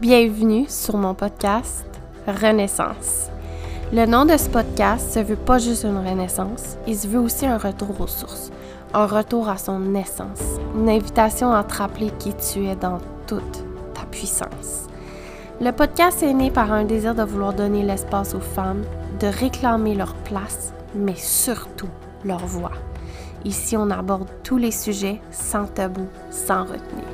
Bienvenue sur mon podcast Renaissance. Le nom de ce podcast se veut pas juste une renaissance, il se veut aussi un retour aux sources, un retour à son essence, une invitation à te rappeler qui tu es dans toute ta puissance. Le podcast est né par un désir de vouloir donner l'espace aux femmes, de réclamer leur place, mais surtout leur voix. Ici, on aborde tous les sujets sans tabou, sans retenue.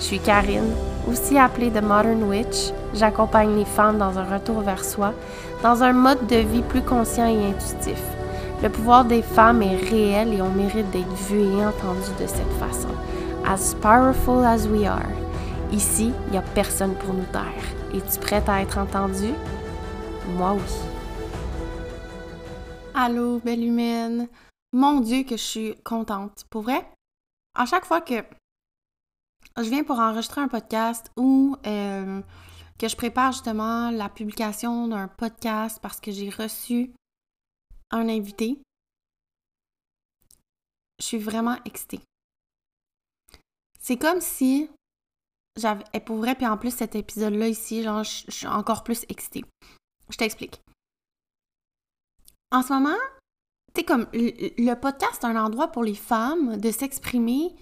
Je suis Karine, aussi appelée The Modern Witch. J'accompagne les femmes dans un retour vers soi, dans un mode de vie plus conscient et intuitif. Le pouvoir des femmes est réel et on mérite d'être vu et entendu de cette façon. As powerful as we are. Ici, il n'y a personne pour nous taire. Es-tu prête à être entendue? Moi oui. Allô, belle humaine. Mon Dieu, que je suis contente. Pour vrai, à chaque fois que je viens pour enregistrer un podcast ou euh, que je prépare justement la publication d'un podcast parce que j'ai reçu un invité, je suis vraiment excitée. C'est comme si j'avais. Pour vrai, puis en plus, cet épisode-là ici, genre, je, suis encore plus excitée. Je t'explique. En ce moment, tu sais, comme le podcast, c'est un endroit pour les femmes de s'exprimer,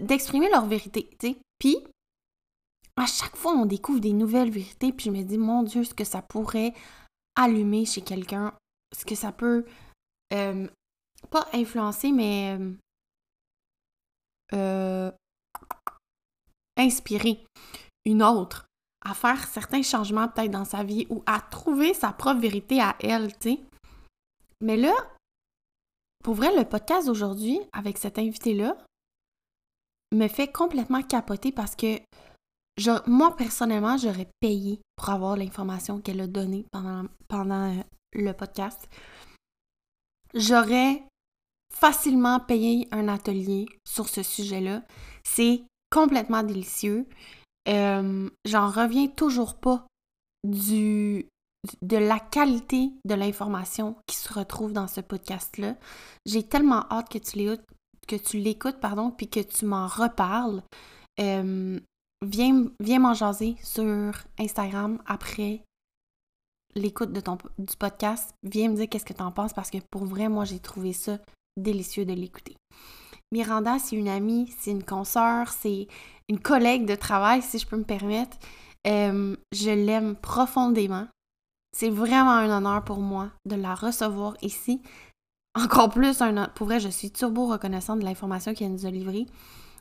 d'exprimer leur vérité, tu sais. Puis, à chaque fois, on découvre des nouvelles vérités, puis je me dis, mon Dieu, ce que ça pourrait allumer chez quelqu'un, ce que ça peut, euh, pas influencer, mais euh, euh, inspirer une autre à faire certains changements peut-être dans sa vie ou à trouver sa propre vérité à elle, tu sais. Mais là, pour vrai, le podcast d'aujourd'hui, avec cet invité-là, me fait complètement capoter parce que moi, personnellement, j'aurais payé pour avoir l'information qu'elle a donnée pendant, pendant euh, le podcast. J'aurais facilement payé un atelier sur ce sujet-là. C'est complètement délicieux. Euh, j'en reviens toujours pas du, de la qualité de l'information qui se retrouve dans ce podcast-là. J'ai tellement hâte que tu l'écoutes, que tu l'écoutes, pardon, puis que tu m'en reparles. Euh, viens viens m'en jaser sur Instagram après l'écoute de ton du podcast. Viens me dire qu'est-ce que tu en penses parce que pour vrai, moi, j'ai trouvé ça délicieux de l'écouter. Miranda, c'est une amie, c'est une consoeur, c'est une collègue de travail, si je peux me permettre. Euh, je l'aime profondément. C'est vraiment un honneur pour moi de la recevoir ici. Encore plus, un, pour vrai, je suis turbo reconnaissante de l'information qu'elle nous a livrée.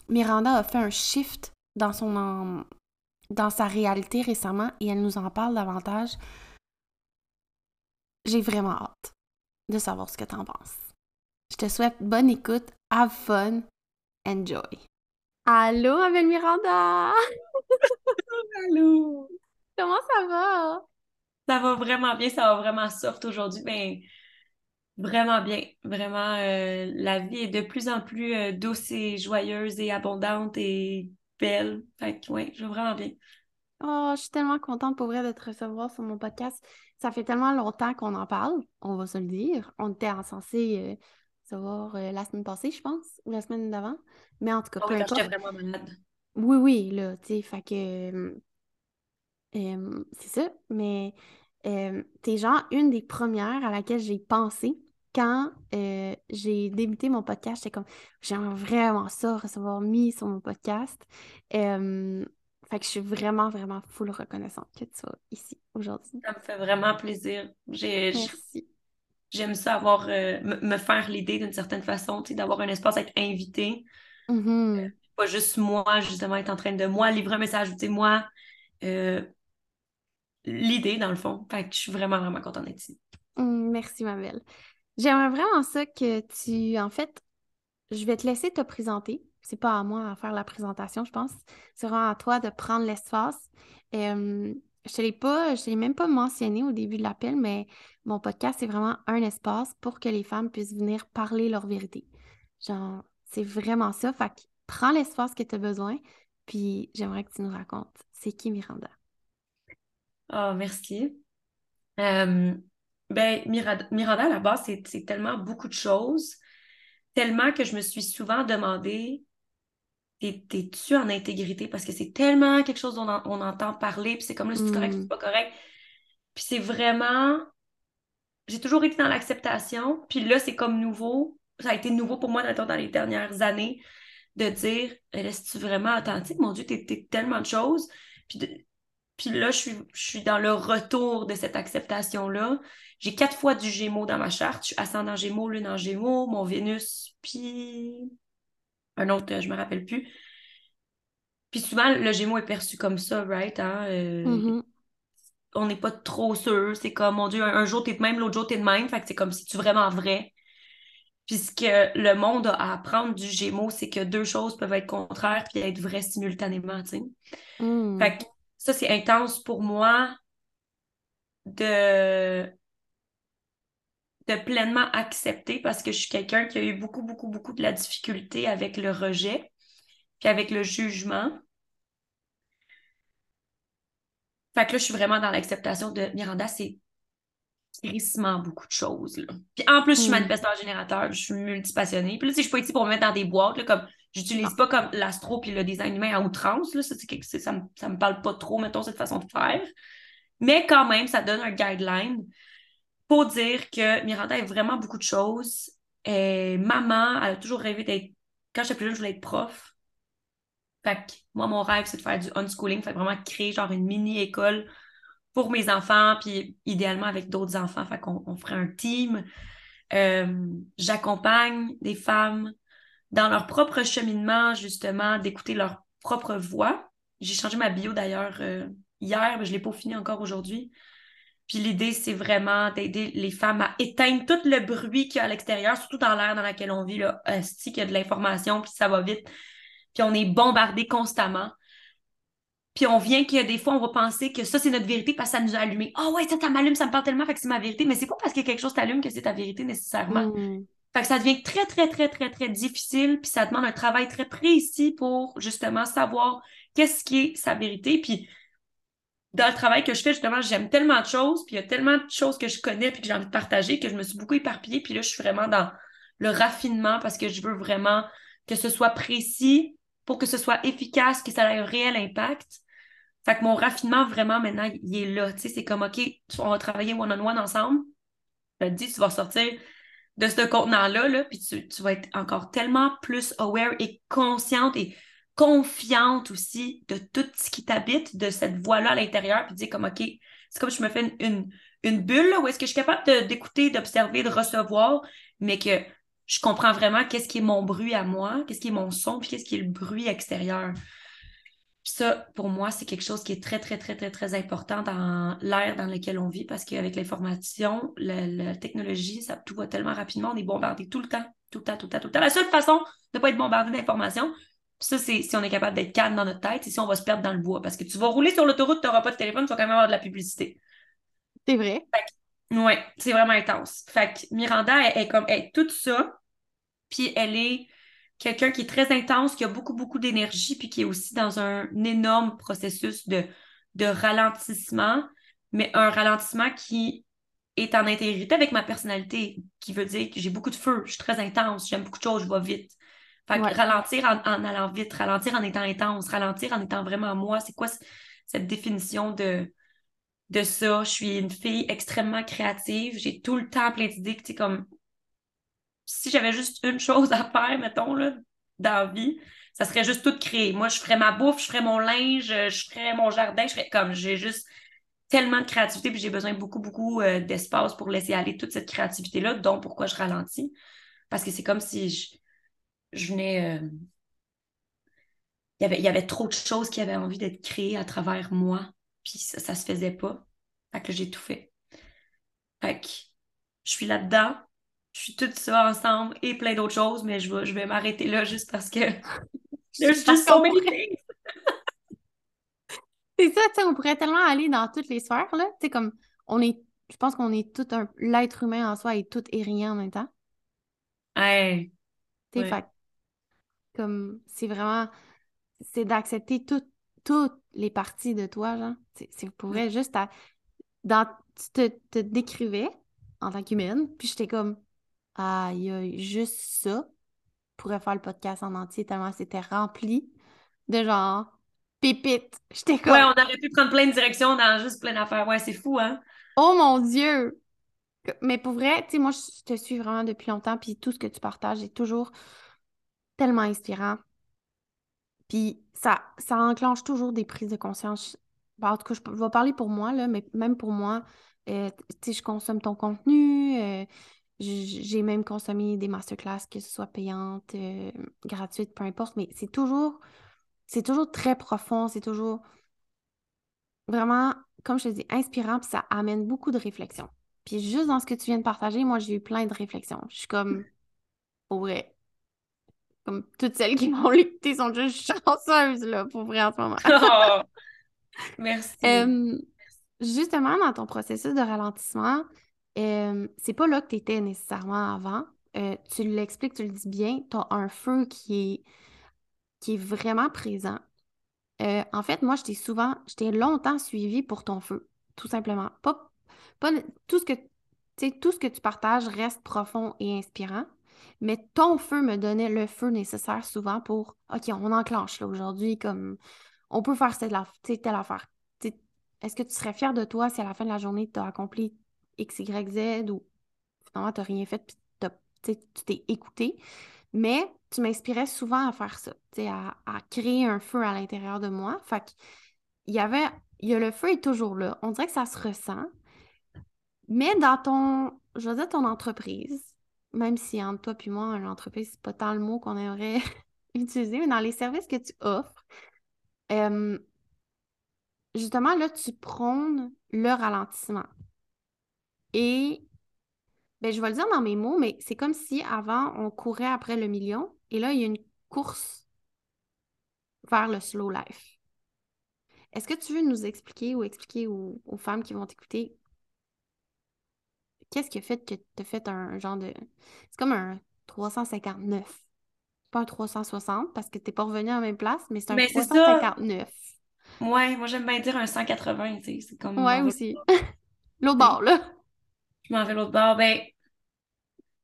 Miranda a fait un shift dans, son, dans sa réalité récemment et elle nous en parle davantage. J'ai vraiment hâte de savoir ce que tu en penses. Je te souhaite bonne écoute, have fun, enjoy. Allô, avec Miranda! Allô! Comment ça va? Ça va vraiment bien, ça va vraiment soft aujourd'hui. Ben, vraiment bien. Vraiment, euh, la vie est de plus en plus euh, douce et joyeuse et abondante et belle. Fait que, ouais, je vais vraiment bien. Oh, je suis tellement contente pour vrai de te recevoir sur mon podcast. Ça fait tellement longtemps qu'on en parle, on va se le dire. On était censé euh, se voir la semaine passée, je pense, ou la semaine d'avant. Mais en tout cas, oh, peu importe. vraiment malade. Oui, oui, là, tu sais, fait que. c'est ça, mais euh, t'es genre une des premières à laquelle j'ai pensé quand euh, j'ai débuté mon podcast. J'étais comme, j'aimerais vraiment ça, recevoir mis sur mon podcast. Euh, fait que je suis vraiment, vraiment full reconnaissante que tu sois ici aujourd'hui. Ça me fait vraiment plaisir. Merci. J'aime ça avoir, me faire l'idée d'une certaine façon, d'avoir un espace à être invité. Mm-hmm. pas juste moi, justement, être en train de moi livrer un message, tu sais, moi l'idée, dans le fond. Fait que je suis vraiment, vraiment contente d'être ici. Mmh, merci, ma. J'aimerais vraiment ça que tu, en fait, je vais te laisser te présenter. C'est pas à moi à faire la présentation, je pense. C'est vraiment à toi de prendre l'espace. je te l'ai pas, je l'ai même pas mentionné au début de l'appel, mais mon podcast, c'est vraiment un espace pour que les femmes puissent venir parler leur vérité. Genre, c'est vraiment ça. Fait que prends l'espace que tu as besoin, puis j'aimerais que tu nous racontes. C'est qui Miranda? Oh, merci. Euh, ben, Miranda, à la base, c'est tellement beaucoup de choses, tellement que je me suis souvent demandé t'es-tu en intégrité? Parce que c'est tellement quelque chose dont on, entend parler, puis c'est comme là, c'est correct, c'est mm. pas correct. Puis c'est vraiment. J'ai toujours été dans l'acceptation, puis là, c'est comme nouveau. Ça a été nouveau pour moi dans les dernières années de dire Est-ce tu vraiment authentique? Mon Dieu, t'es tellement de choses. Puis, puis là, je suis, je suis dans le retour de cette acceptation-là. J'ai quatre fois du Gémeaux dans ma charte. Je suis ascendant Gémeaux, Lune en Gémeaux, mon Vénus, puis un autre, je me rappelle plus. Puis souvent, le Gémeaux est perçu comme ça, right? Hein? Euh, mm-hmm. On n'est pas trop sûr. C'est comme, mon Dieu, un, jour t'es de même, l'autre jour t'es de même. Fait que c'est comme si tu vraiment vrai? Puis ce que le monde a à apprendre du Gémeaux, c'est que deux choses peuvent être contraires puis être vraies simultanément, tu sais. Mm. Fait que ça, c'est intense pour moi de de pleinement accepter parce que je suis quelqu'un qui a eu beaucoup, beaucoup, beaucoup de la difficulté avec le rejet, puis avec le jugement. Fait que là, je suis vraiment dans l'acceptation de Miranda, c'est crissement beaucoup de choses. Là. Puis en plus, je suis mm. manifesteur générateur, je suis multipassionnée. Puis là, si je suis pas ici pour me mettre dans des boîtes, là, comme j'utilise pas comme l'astro puis le design humain à outrance, là, ça, ça, me, ça me parle pas trop, mettons, cette façon de faire. Mais quand même, ça donne un guideline pour dire que Miranda est vraiment beaucoup de choses. Et maman, elle a toujours rêvé d'être. Quand j'étais plus jeune, je voulais être prof. Fait que moi, mon rêve, c'est de faire du unschooling. Fait vraiment créer genre une mini-école pour mes enfants, puis idéalement avec d'autres enfants. Qu'on on ferait un team. Euh, j'accompagne des femmes dans leur propre cheminement, justement, d'écouter leur propre voix. J'ai changé ma bio d'ailleurs euh, hier, mais je ne l'ai pas fini encore aujourd'hui. Puis l'idée, c'est vraiment d'aider les femmes à éteindre tout le bruit qu'il y a à l'extérieur, surtout dans l'air dans lequel on vit, là, qu'il y a de l'information, puis ça va vite. Puis on est bombardé constamment. Puis on vient qu'il y a des fois, on va penser que ça, c'est notre vérité parce que ça nous a allumé. Ah oh ouais, ça, ça m'allume, ça me parle tellement, fait que c'est ma vérité. Mais c'est pas parce que quelque chose t'allume que c'est ta vérité nécessairement. Hmm. Fait que ça devient très, très, très, très, très difficile. Puis ça demande un travail très précis pour justement savoir qu'est-ce qui est sa vérité. Puis dans le travail que je fais, justement, j'aime tellement de choses, puis il y a tellement de choses que je connais puis que j'ai envie de partager que je me suis beaucoup éparpillée. Puis là, je suis vraiment dans le raffinement parce que je veux vraiment que ce soit précis pour que ce soit efficace, que ça ait un réel impact. Fait que mon raffinement, vraiment, maintenant, il est là. Tu sais, c'est comme, OK, on va travailler one-on-one ensemble. Je te dis, tu vas sortir de ce contenant-là, là, puis tu, tu vas être encore tellement plus aware et consciente et confiante aussi de tout ce qui t'habite, de cette voix-là à l'intérieur, puis dire comme, OK, c'est comme je me fais une, une, bulle où est-ce que je suis capable d'écouter, d'observer, de recevoir, mais que je comprends vraiment qu'est-ce qui est mon bruit à moi, qu'est-ce qui est mon son, puis qu'est-ce qui est le bruit extérieur. Puis ça, pour moi, c'est quelque chose qui est très, très, très, très, très important dans l'ère dans laquelle on vit, parce qu'avec l'information, la, technologie, ça tout va tellement rapidement, on est bombardé tout le temps, tout le temps, tout le temps, tout le temps. La seule façon de ne pas être bombardé d'informations, ça, c'est si on est capable d'être calme dans notre tête et si on va se perdre dans le bois. Parce que tu vas rouler sur l'autoroute, tu n'auras pas de téléphone, tu vas quand même avoir de la publicité. C'est vrai. Oui, c'est vraiment intense. Fait que Miranda est comme elle est tout ça, puis elle est quelqu'un qui est très intense, qui a beaucoup, beaucoup d'énergie, puis qui est aussi dans un énorme processus de, de ralentissement, mais un ralentissement qui est en intégrité avec ma personnalité, qui veut dire que j'ai beaucoup de feu, je suis très intense, j'aime beaucoup de choses, je vais vite. Fait ralentir en, allant vite, ralentir en étant intense, ralentir en étant vraiment moi, c'est quoi cette définition de, de ça? Je suis une fille extrêmement créative, j'ai tout le temps plein d'idées que, tu comme, si j'avais juste une chose à faire, mettons, là, dans vie, ça serait juste tout créer. Moi, je ferais ma bouffe, je ferais mon linge, je ferais mon jardin, je ferais comme, j'ai juste tellement de créativité, puis j'ai besoin beaucoup, beaucoup euh, d'espace pour laisser aller toute cette créativité-là, donc pourquoi je ralentis. Parce que c'est comme si je, je venais. Euh, il, y avait, y avait trop de choses qui avaient envie d'être créées à travers moi, puis ça, ça se faisait pas. Fait que j'ai tout fait. Fait que je suis là-dedans, je suis tout ça ensemble et plein d'autres choses, mais je vais, je vais m'arrêter là juste parce que there's just so many things. C'est ça, tu sais, on pourrait tellement aller dans toutes les sphères, là. Tu sais, comme, on est, je pense qu'on est tout un, l'être humain en soi est tout et rien en même temps. Ouais. Tu fait comme, c'est vraiment, c'est d'accepter toutes les parties de toi, genre. C'est pour vrai, juste à, dans, tu te, te décrivais en tant qu'humaine, puis j'étais comme, ah, il y a juste ça pourrais faire le podcast en entier tellement c'était rempli de genre pépites. J'étais comme. Ouais, on aurait pu prendre plein de directions dans juste plein d'affaires. Ouais, c'est fou, hein? Oh mon Dieu! Mais pour vrai, tu sais, moi, je te suis vraiment depuis longtemps, puis tout ce que tu partages est toujours tellement inspirant. Puis ça, ça enclenche toujours des prises de conscience. en tout cas, je vais parler pour moi, là, mais même pour moi, euh, tu sais, je consomme ton contenu, euh, j'ai même consommé des masterclass, que ce soit payantes, euh, gratuites, peu importe, mais c'est toujours, c'est toujours très profond, c'est toujours vraiment, comme je te dis, inspirant, puis ça amène beaucoup de réflexion. Puis juste dans ce que tu viens de partager, moi, j'ai eu plein de réflexions. Je suis comme, pour vrai, comme toutes celles qui m'ont l'écouter sont juste chanceuses, là, pour vrai, en ce moment. Oh, merci. justement, dans ton processus de ralentissement, c'est pas là que tu étais nécessairement avant. Euh, tu l'expliques, tu le dis bien, tu as un feu qui est, qui est vraiment présent. Euh, en fait, moi, je t'ai souvent, je t'ai longtemps suivi pour ton feu, tout simplement. Pas, pas tout ce que tout ce que tu partages reste profond et inspirant, mais ton feu me donnait le feu nécessaire souvent pour OK, on enclenche là aujourd'hui, comme on peut faire cette, telle affaire. Est-ce que tu serais fier de toi si à la fin de la journée, tu as accompli X, Y, Z ou finalement, tu n'as rien fait puis tu t'es écouté? Mais tu m'inspirais souvent à faire ça, à, à créer un feu à l'intérieur de moi. Fait il y avait, y a le feu est toujours là. On dirait que ça se ressent. Mais dans ton, je veux dire, ton entreprise, même si entre toi et moi, une entreprise, c'est pas tant le mot qu'on aimerait utiliser, mais dans les services que tu offres, euh, justement, là, tu prônes le ralentissement. Et ben, je vais le dire dans mes mots, mais c'est comme si avant, on courait après le million et là, il y a une course vers le slow life. Est-ce que tu veux nous expliquer ou expliquer aux, femmes qui vont t'écouter qu'est-ce qui a fait que tu as fait un genre de. C'est comme un 359. Pas un 360 parce que tu n'es pas revenu à la même place, mais c'est un 359. Ouais, moi j'aime bien dire un 180, tu sais. C'est comme. Ouais, aussi. L'autre bord, là. Je m'en vais l'autre bord. Ben,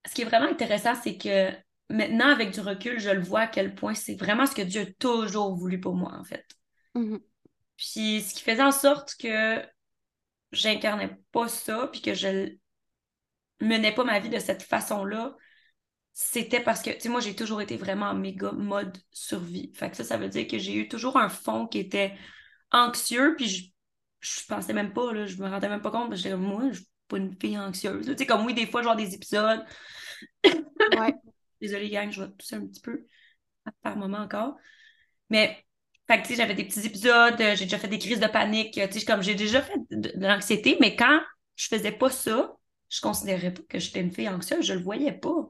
ce qui est vraiment intéressant, c'est que maintenant, avec du recul, je le vois à quel point c'est vraiment ce que Dieu a toujours voulu pour moi, en fait. Mm-hmm. Puis ce qui faisait en sorte que j'incarnais pas ça, puis que je menais pas ma vie de cette façon-là, c'était parce que, tu sais, moi, j'ai toujours été vraiment en méga mode survie. Fait que ça, ça veut dire que j'ai eu toujours un fond qui était anxieux, puis je, je pensais même pas, là, je me rendais même pas compte, parce que moi, je pas une fille anxieuse. Tu sais, comme oui, des fois, genre des épisodes. Ouais. Désolée, gang, je vais tousser un petit peu par moment encore. Mais, fait tu sais, j'avais des petits épisodes, euh, j'ai déjà fait des crises de panique, tu sais, comme j'ai déjà fait de, l'anxiété, mais quand je faisais pas ça, je considérais pas que j'étais une fille anxieuse, je le voyais pas.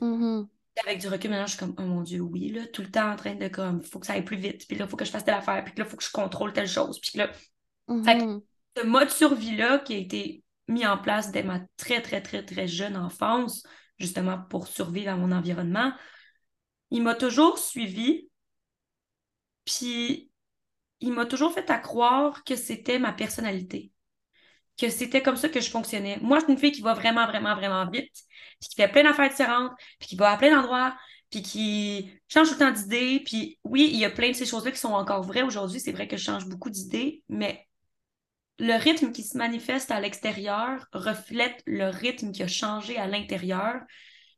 Mm-hmm. Avec du recul, maintenant, je suis comme, oh mon Dieu, oui, là, tout le temps en train de, comme, faut que ça aille plus vite, puis là, il faut que je fasse telle affaire, puis là, il faut que je contrôle telle chose, puis là. Fait que mm-hmm. ce mode survie-là qui a été mis en place dès ma très, très, très, très jeune enfance, justement pour survivre à mon environnement, il m'a toujours suivi, puis il m'a toujours fait à croire que c'était ma personnalité, que c'était comme ça que je fonctionnais. Moi, je suis une fille qui va vraiment, vraiment, vraiment vite, puis qui fait plein d'affaires différentes, puis qui va à plein d'endroits, puis qui change tout le temps d'idées. Puis oui, il y a plein de ces choses-là qui sont encore vraies aujourd'hui. C'est vrai que je change beaucoup d'idées, mais le rythme qui se manifeste à l'extérieur reflète le rythme qui a changé à l'intérieur,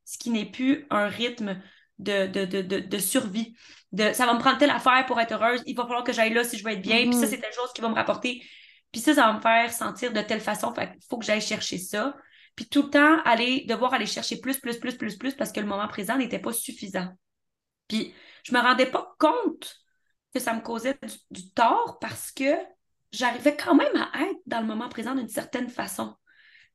ce qui n'est plus un rythme de, de, de, de, survie. De, ça va me prendre telle affaire pour être heureuse, il va falloir que j'aille là si je veux être bien, puis ça, mm-hmm. c'est telle chose qui va me rapporter. Puis ça, ça va me faire sentir de telle façon, fait qu'il faut que j'aille chercher ça. Puis tout le temps, aller, devoir aller chercher plus, plus, plus, plus, plus, parce que le moment présent n'était pas suffisant. Puis je me rendais pas compte que ça me causait du tort parce que j'arrivais quand même à être dans le moment présent d'une certaine façon.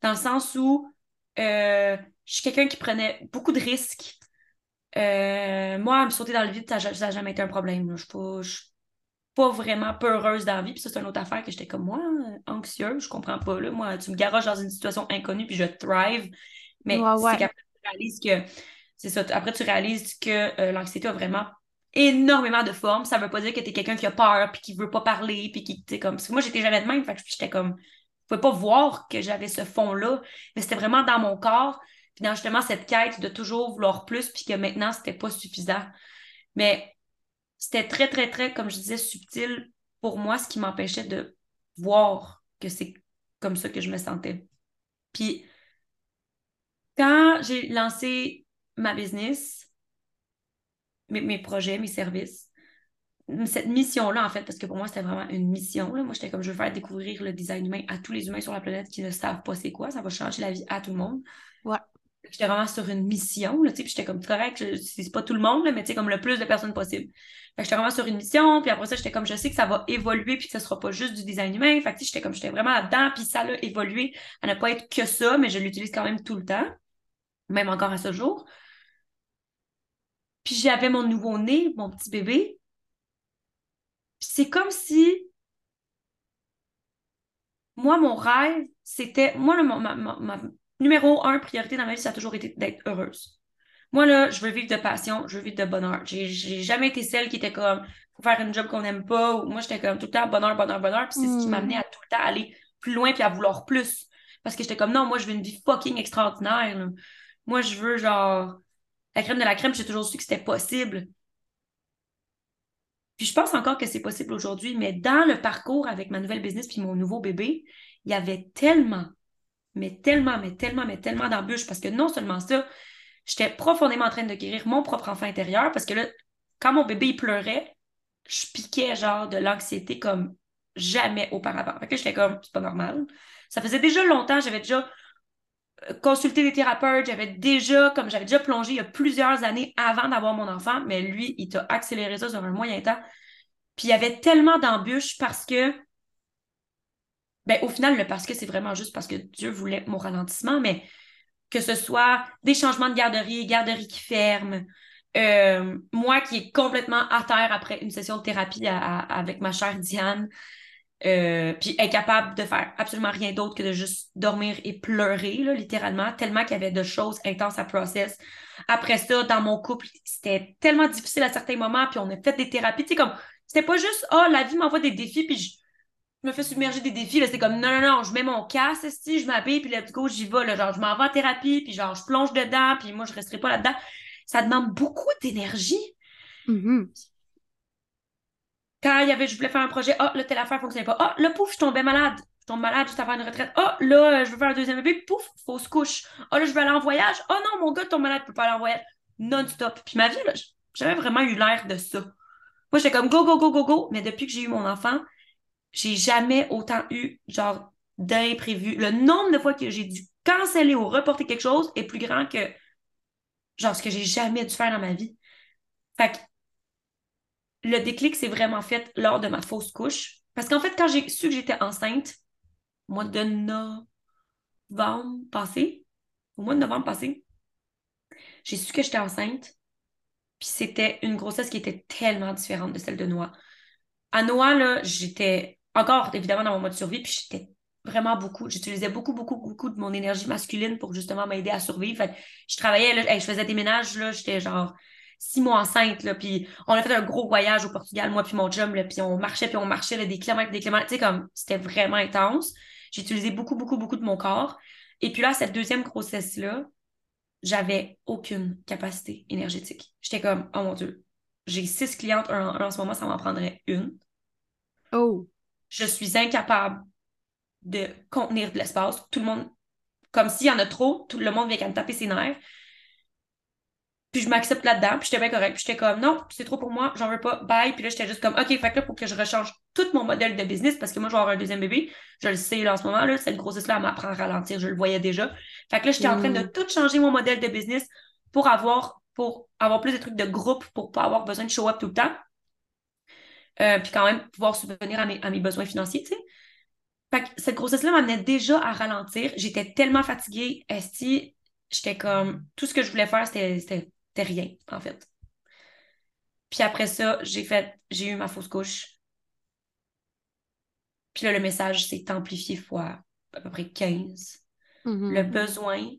Dans le sens où euh, je suis quelqu'un qui prenait beaucoup de risques. Euh, moi, me sauter dans le vide, ça n'a jamais été un problème. Je ne suis pas vraiment peureuse dans la vie. Puis ça, c'est une autre affaire que j'étais comme moi, anxieuse. Je comprends pas. Là. Moi, tu me garages dans une situation inconnue, puis je thrive. Mais c'est qu'après, tu réalises que. C'est ça. Après, tu réalises que euh, l'anxiété a vraiment énormément de formes. Ça veut pas dire que tu es quelqu'un qui a peur, puis qui veut pas parler, puis qui, tu comme... Moi, j'étais jamais de même, fait que j'étais comme... Je pouvais pas voir que j'avais ce fond-là, mais c'était vraiment dans mon corps. Puis dans justement cette quête de toujours vouloir plus, puis que maintenant, c'était pas suffisant. Mais c'était très, très, très, comme je disais, subtil pour moi, ce qui m'empêchait de voir que c'est comme ça que je me sentais. Puis quand j'ai lancé ma business, mes, mes projets, mes services, cette mission-là, en fait, parce que pour moi, c'était vraiment une mission. Là. Moi, j'étais comme, je veux faire découvrir le design humain à tous les humains sur la planète qui ne savent pas c'est quoi. Ça va changer la vie à tout le monde. Ouais. J'étais vraiment sur une mission, là, puis j'étais comme, correct, c'est pas tout le monde, là, mais tu sais, comme le plus de personnes possible. J'étais vraiment sur une mission, puis après ça, j'étais comme, je sais que ça va évoluer, puis que ce sera pas juste du design humain. Fait j'étais comme, j'étais vraiment là-dedans, puis ça a évolué à ne pas être que ça, mais je l'utilise quand même tout le temps, même encore à ce jour. Puis j'avais mon nouveau-né, mon petit bébé, c'est comme si moi, mon rêve, c'était. Moi, ma, numéro un priorité dans ma vie, ça a toujours été d'être heureuse. Moi, là, je veux vivre de passion, je veux vivre de bonheur. J'ai jamais été celle qui était comme, faut faire une job qu'on n'aime pas. Ou moi, j'étais comme tout le temps bonheur, bonheur, bonheur. Puis c'est ce qui m'amenait à tout le temps aller plus loin puis à vouloir plus. Parce que j'étais comme, non, moi, je veux une vie fucking extraordinaire. Moi, je veux, genre, la crème de la crème, j'ai toujours su que c'était possible. Puis je pense encore que c'est possible aujourd'hui, mais dans le parcours avec ma nouvelle business puis mon nouveau bébé, il y avait tellement, mais tellement, mais tellement, mais tellement d'embûches parce que non seulement ça, j'étais profondément en train de guérir mon propre enfant intérieur parce que là, quand mon bébé il pleurait, je piquais genre de l'anxiété comme jamais auparavant. Fait que j'étais comme, c'est pas normal. Ça faisait déjà longtemps, j'avais déjà consulté des thérapeutes, j'avais déjà, comme j'avais déjà plongé il y a plusieurs années avant d'avoir mon enfant, mais lui, il t'a accéléré ça sur un moyen temps. Puis il y avait tellement d'embûches parce que, ben au final, le parce que c'est vraiment juste parce que Dieu voulait mon ralentissement, mais que ce soit des changements de garderie, garderie qui ferme, euh, moi qui est complètement à terre après une session de thérapie avec ma chère Diane, euh, puis incapable de faire absolument rien d'autre que de juste dormir et pleurer, là, littéralement, tellement qu'il y avait de choses intenses à process. Après ça, dans mon couple, c'était tellement difficile à certains moments, puis on a fait des thérapies, tu sais, comme, c'était pas juste, oh, la vie m'envoie des défis, puis je, me fais submerger des défis, là, c'est comme, non, non, non, je mets mon casque, si, je m'habille, puis let's go, j'y vais, là, genre, je m'en vais en thérapie, puis genre, je plonge dedans, puis moi, je resterai pas là-dedans. Ça demande beaucoup d'énergie. Mm-hmm quand il y avait, je voulais faire un projet, ah, oh, là, telle affaire fonctionnait pas. Ah, oh, là, pouf, je tombais malade. Je tombe malade juste avant une retraite. Ah, oh, là, je veux faire un deuxième bébé, pouf, fausse couche. Ah, là, je veux aller en voyage. Oh non, mon gars tombe malade, peut pas aller en voyage. Non-stop. Puis ma vie, là, j'avais vraiment eu l'air de ça. Moi, j'étais comme go, go, go, go, go. Mais depuis que j'ai eu mon enfant, j'ai jamais autant eu, genre, d'imprévu. Le nombre de fois que j'ai dû canceller ou reporter quelque chose est plus grand que, genre, ce que j'ai jamais dû faire dans ma vie. Fait que le déclic s'est vraiment fait lors de ma fausse couche. Parce qu'en fait, quand j'ai su que j'étais enceinte, au mois de novembre passé, au mois de novembre passé, j'ai su que j'étais enceinte. Puis c'était une grossesse qui était tellement différente de celle de Noah. À Noah, là, j'étais encore évidemment dans mon mode survie, puis j'étais vraiment beaucoup, j'utilisais beaucoup, beaucoup, beaucoup de mon énergie masculine pour justement m'aider à survivre. Fait je travaillais, là, je faisais des ménages, là, j'étais genre six mois enceinte, là, puis on a fait un gros voyage au Portugal, moi puis mon chum, là, puis on marchait, puis on marchait là, des kilomètres, des kilomètres, tu sais, comme, c'était vraiment intense. J'ai utilisé beaucoup, beaucoup, beaucoup de mon corps. Et puis là, cette deuxième grossesse-là, j'avais aucune capacité énergétique. J'étais comme, oh mon Dieu, j'ai six clientes, en ce moment, ça m'en prendrait une. Oh! Je suis incapable de contenir de l'espace. Tout le monde, comme s'il y en a trop, tout le monde vient me taper ses nerfs. Puis je m'accepte là-dedans, puis j'étais bien correct. Puis j'étais comme, non, c'est trop pour moi, j'en veux pas, bye. Puis là, j'étais juste comme, OK, fait que là, pour que je rechange tout mon modèle de business, parce que moi, je vais avoir un deuxième bébé, je le sais là en ce moment, là, cette grossesse-là, elle m'apprend à ralentir, je le voyais déjà. Fait que là, j'étais en train de mm. tout changer mon modèle de business pour avoir, pour avoir plus de trucs de groupe, pour pas avoir besoin de show up tout le temps. Euh, puis quand même pouvoir subvenir à mes, à mes besoins financiers, tu sais. Fait que cette grossesse-là m'amenait déjà à ralentir. J'étais tellement fatiguée, esti, j'étais comme, tout ce que je voulais faire, c'était c'était rien, en fait. Puis après ça, j'ai fait, j'ai eu ma fausse couche. Puis là, le message s'est amplifié fois à peu près 15. Mm-hmm. Le besoin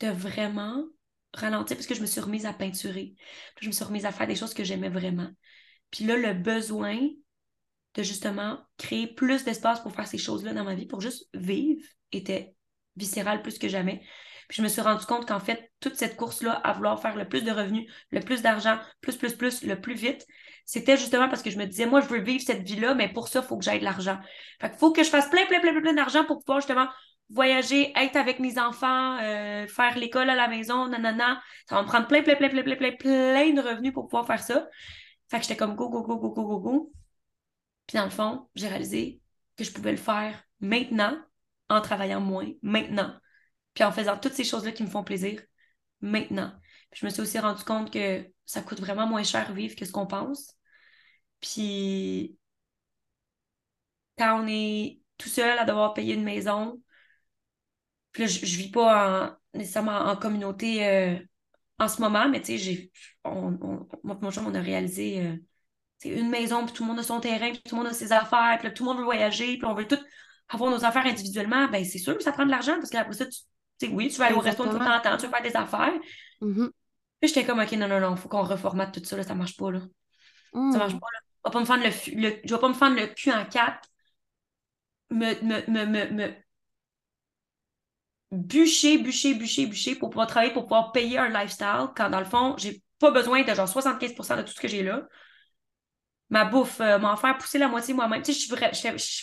de vraiment ralentir parce que je me suis remise à peinturer. Puis je me suis remise à faire des choses que j'aimais vraiment. Puis là, le besoin de justement créer plus d'espace pour faire ces choses-là dans ma vie, pour juste vivre, était viscéral plus que jamais. Puis je me suis rendu compte qu'en fait, toute cette course-là, à vouloir faire le plus de revenus, le plus d'argent, plus, plus, plus, le plus vite, c'était justement parce que je me disais, moi, je veux vivre cette vie-là, mais pour ça, il faut que j'aille de l'argent. Fait qu'il faut que je fasse plein, plein, plein, plein, plein d'argent pour pouvoir justement voyager, être avec mes enfants, euh, faire l'école à la maison, nanana. Ça va me prendre plein, plein, plein, plein, plein, plein, plein de revenus pour pouvoir faire ça. Fait que j'étais comme go, go, go, go, go, go, go. Puis dans le fond, j'ai réalisé que je pouvais le faire maintenant, en travaillant moins, maintenant. Puis en faisant toutes ces choses-là qui me font plaisir, maintenant. Puis je me suis aussi rendu compte que ça coûte vraiment moins cher vivre que ce qu'on pense. Puis quand on est tout seul à devoir payer une maison, puis là, je, je vis pas nécessairement en communauté euh, en ce moment, mais tu sais, j'ai, on, on, mon chum, on a réalisé euh, une maison, puis tout le monde a son terrain, puis tout le monde a ses affaires, puis là, tout le monde veut voyager, puis on veut tout avoir nos affaires individuellement. Ben, c'est sûr que ça prend de l'argent, parce qu'après ça, tu sais, oui, tu vas aller au resto tout le temps, tu veux faire des affaires. Mm-hmm. Puis j'étais comme, OK, non, non, non, il faut qu'on reformate tout ça, là, ça marche pas, là. Ça marche Mm. pas, là. Je vais pas me fendre le, le- je vais pas me fendre le cul en quatre, me, me, me, me, me bûcher, bûcher, bûcher, bûcher pour pouvoir travailler, pour pouvoir payer un lifestyle, quand dans le fond, j'ai pas besoin de genre 75% de tout ce que j'ai là. Ma bouffe, euh, m'en faire pousser la moitié moi-même. Tu sais,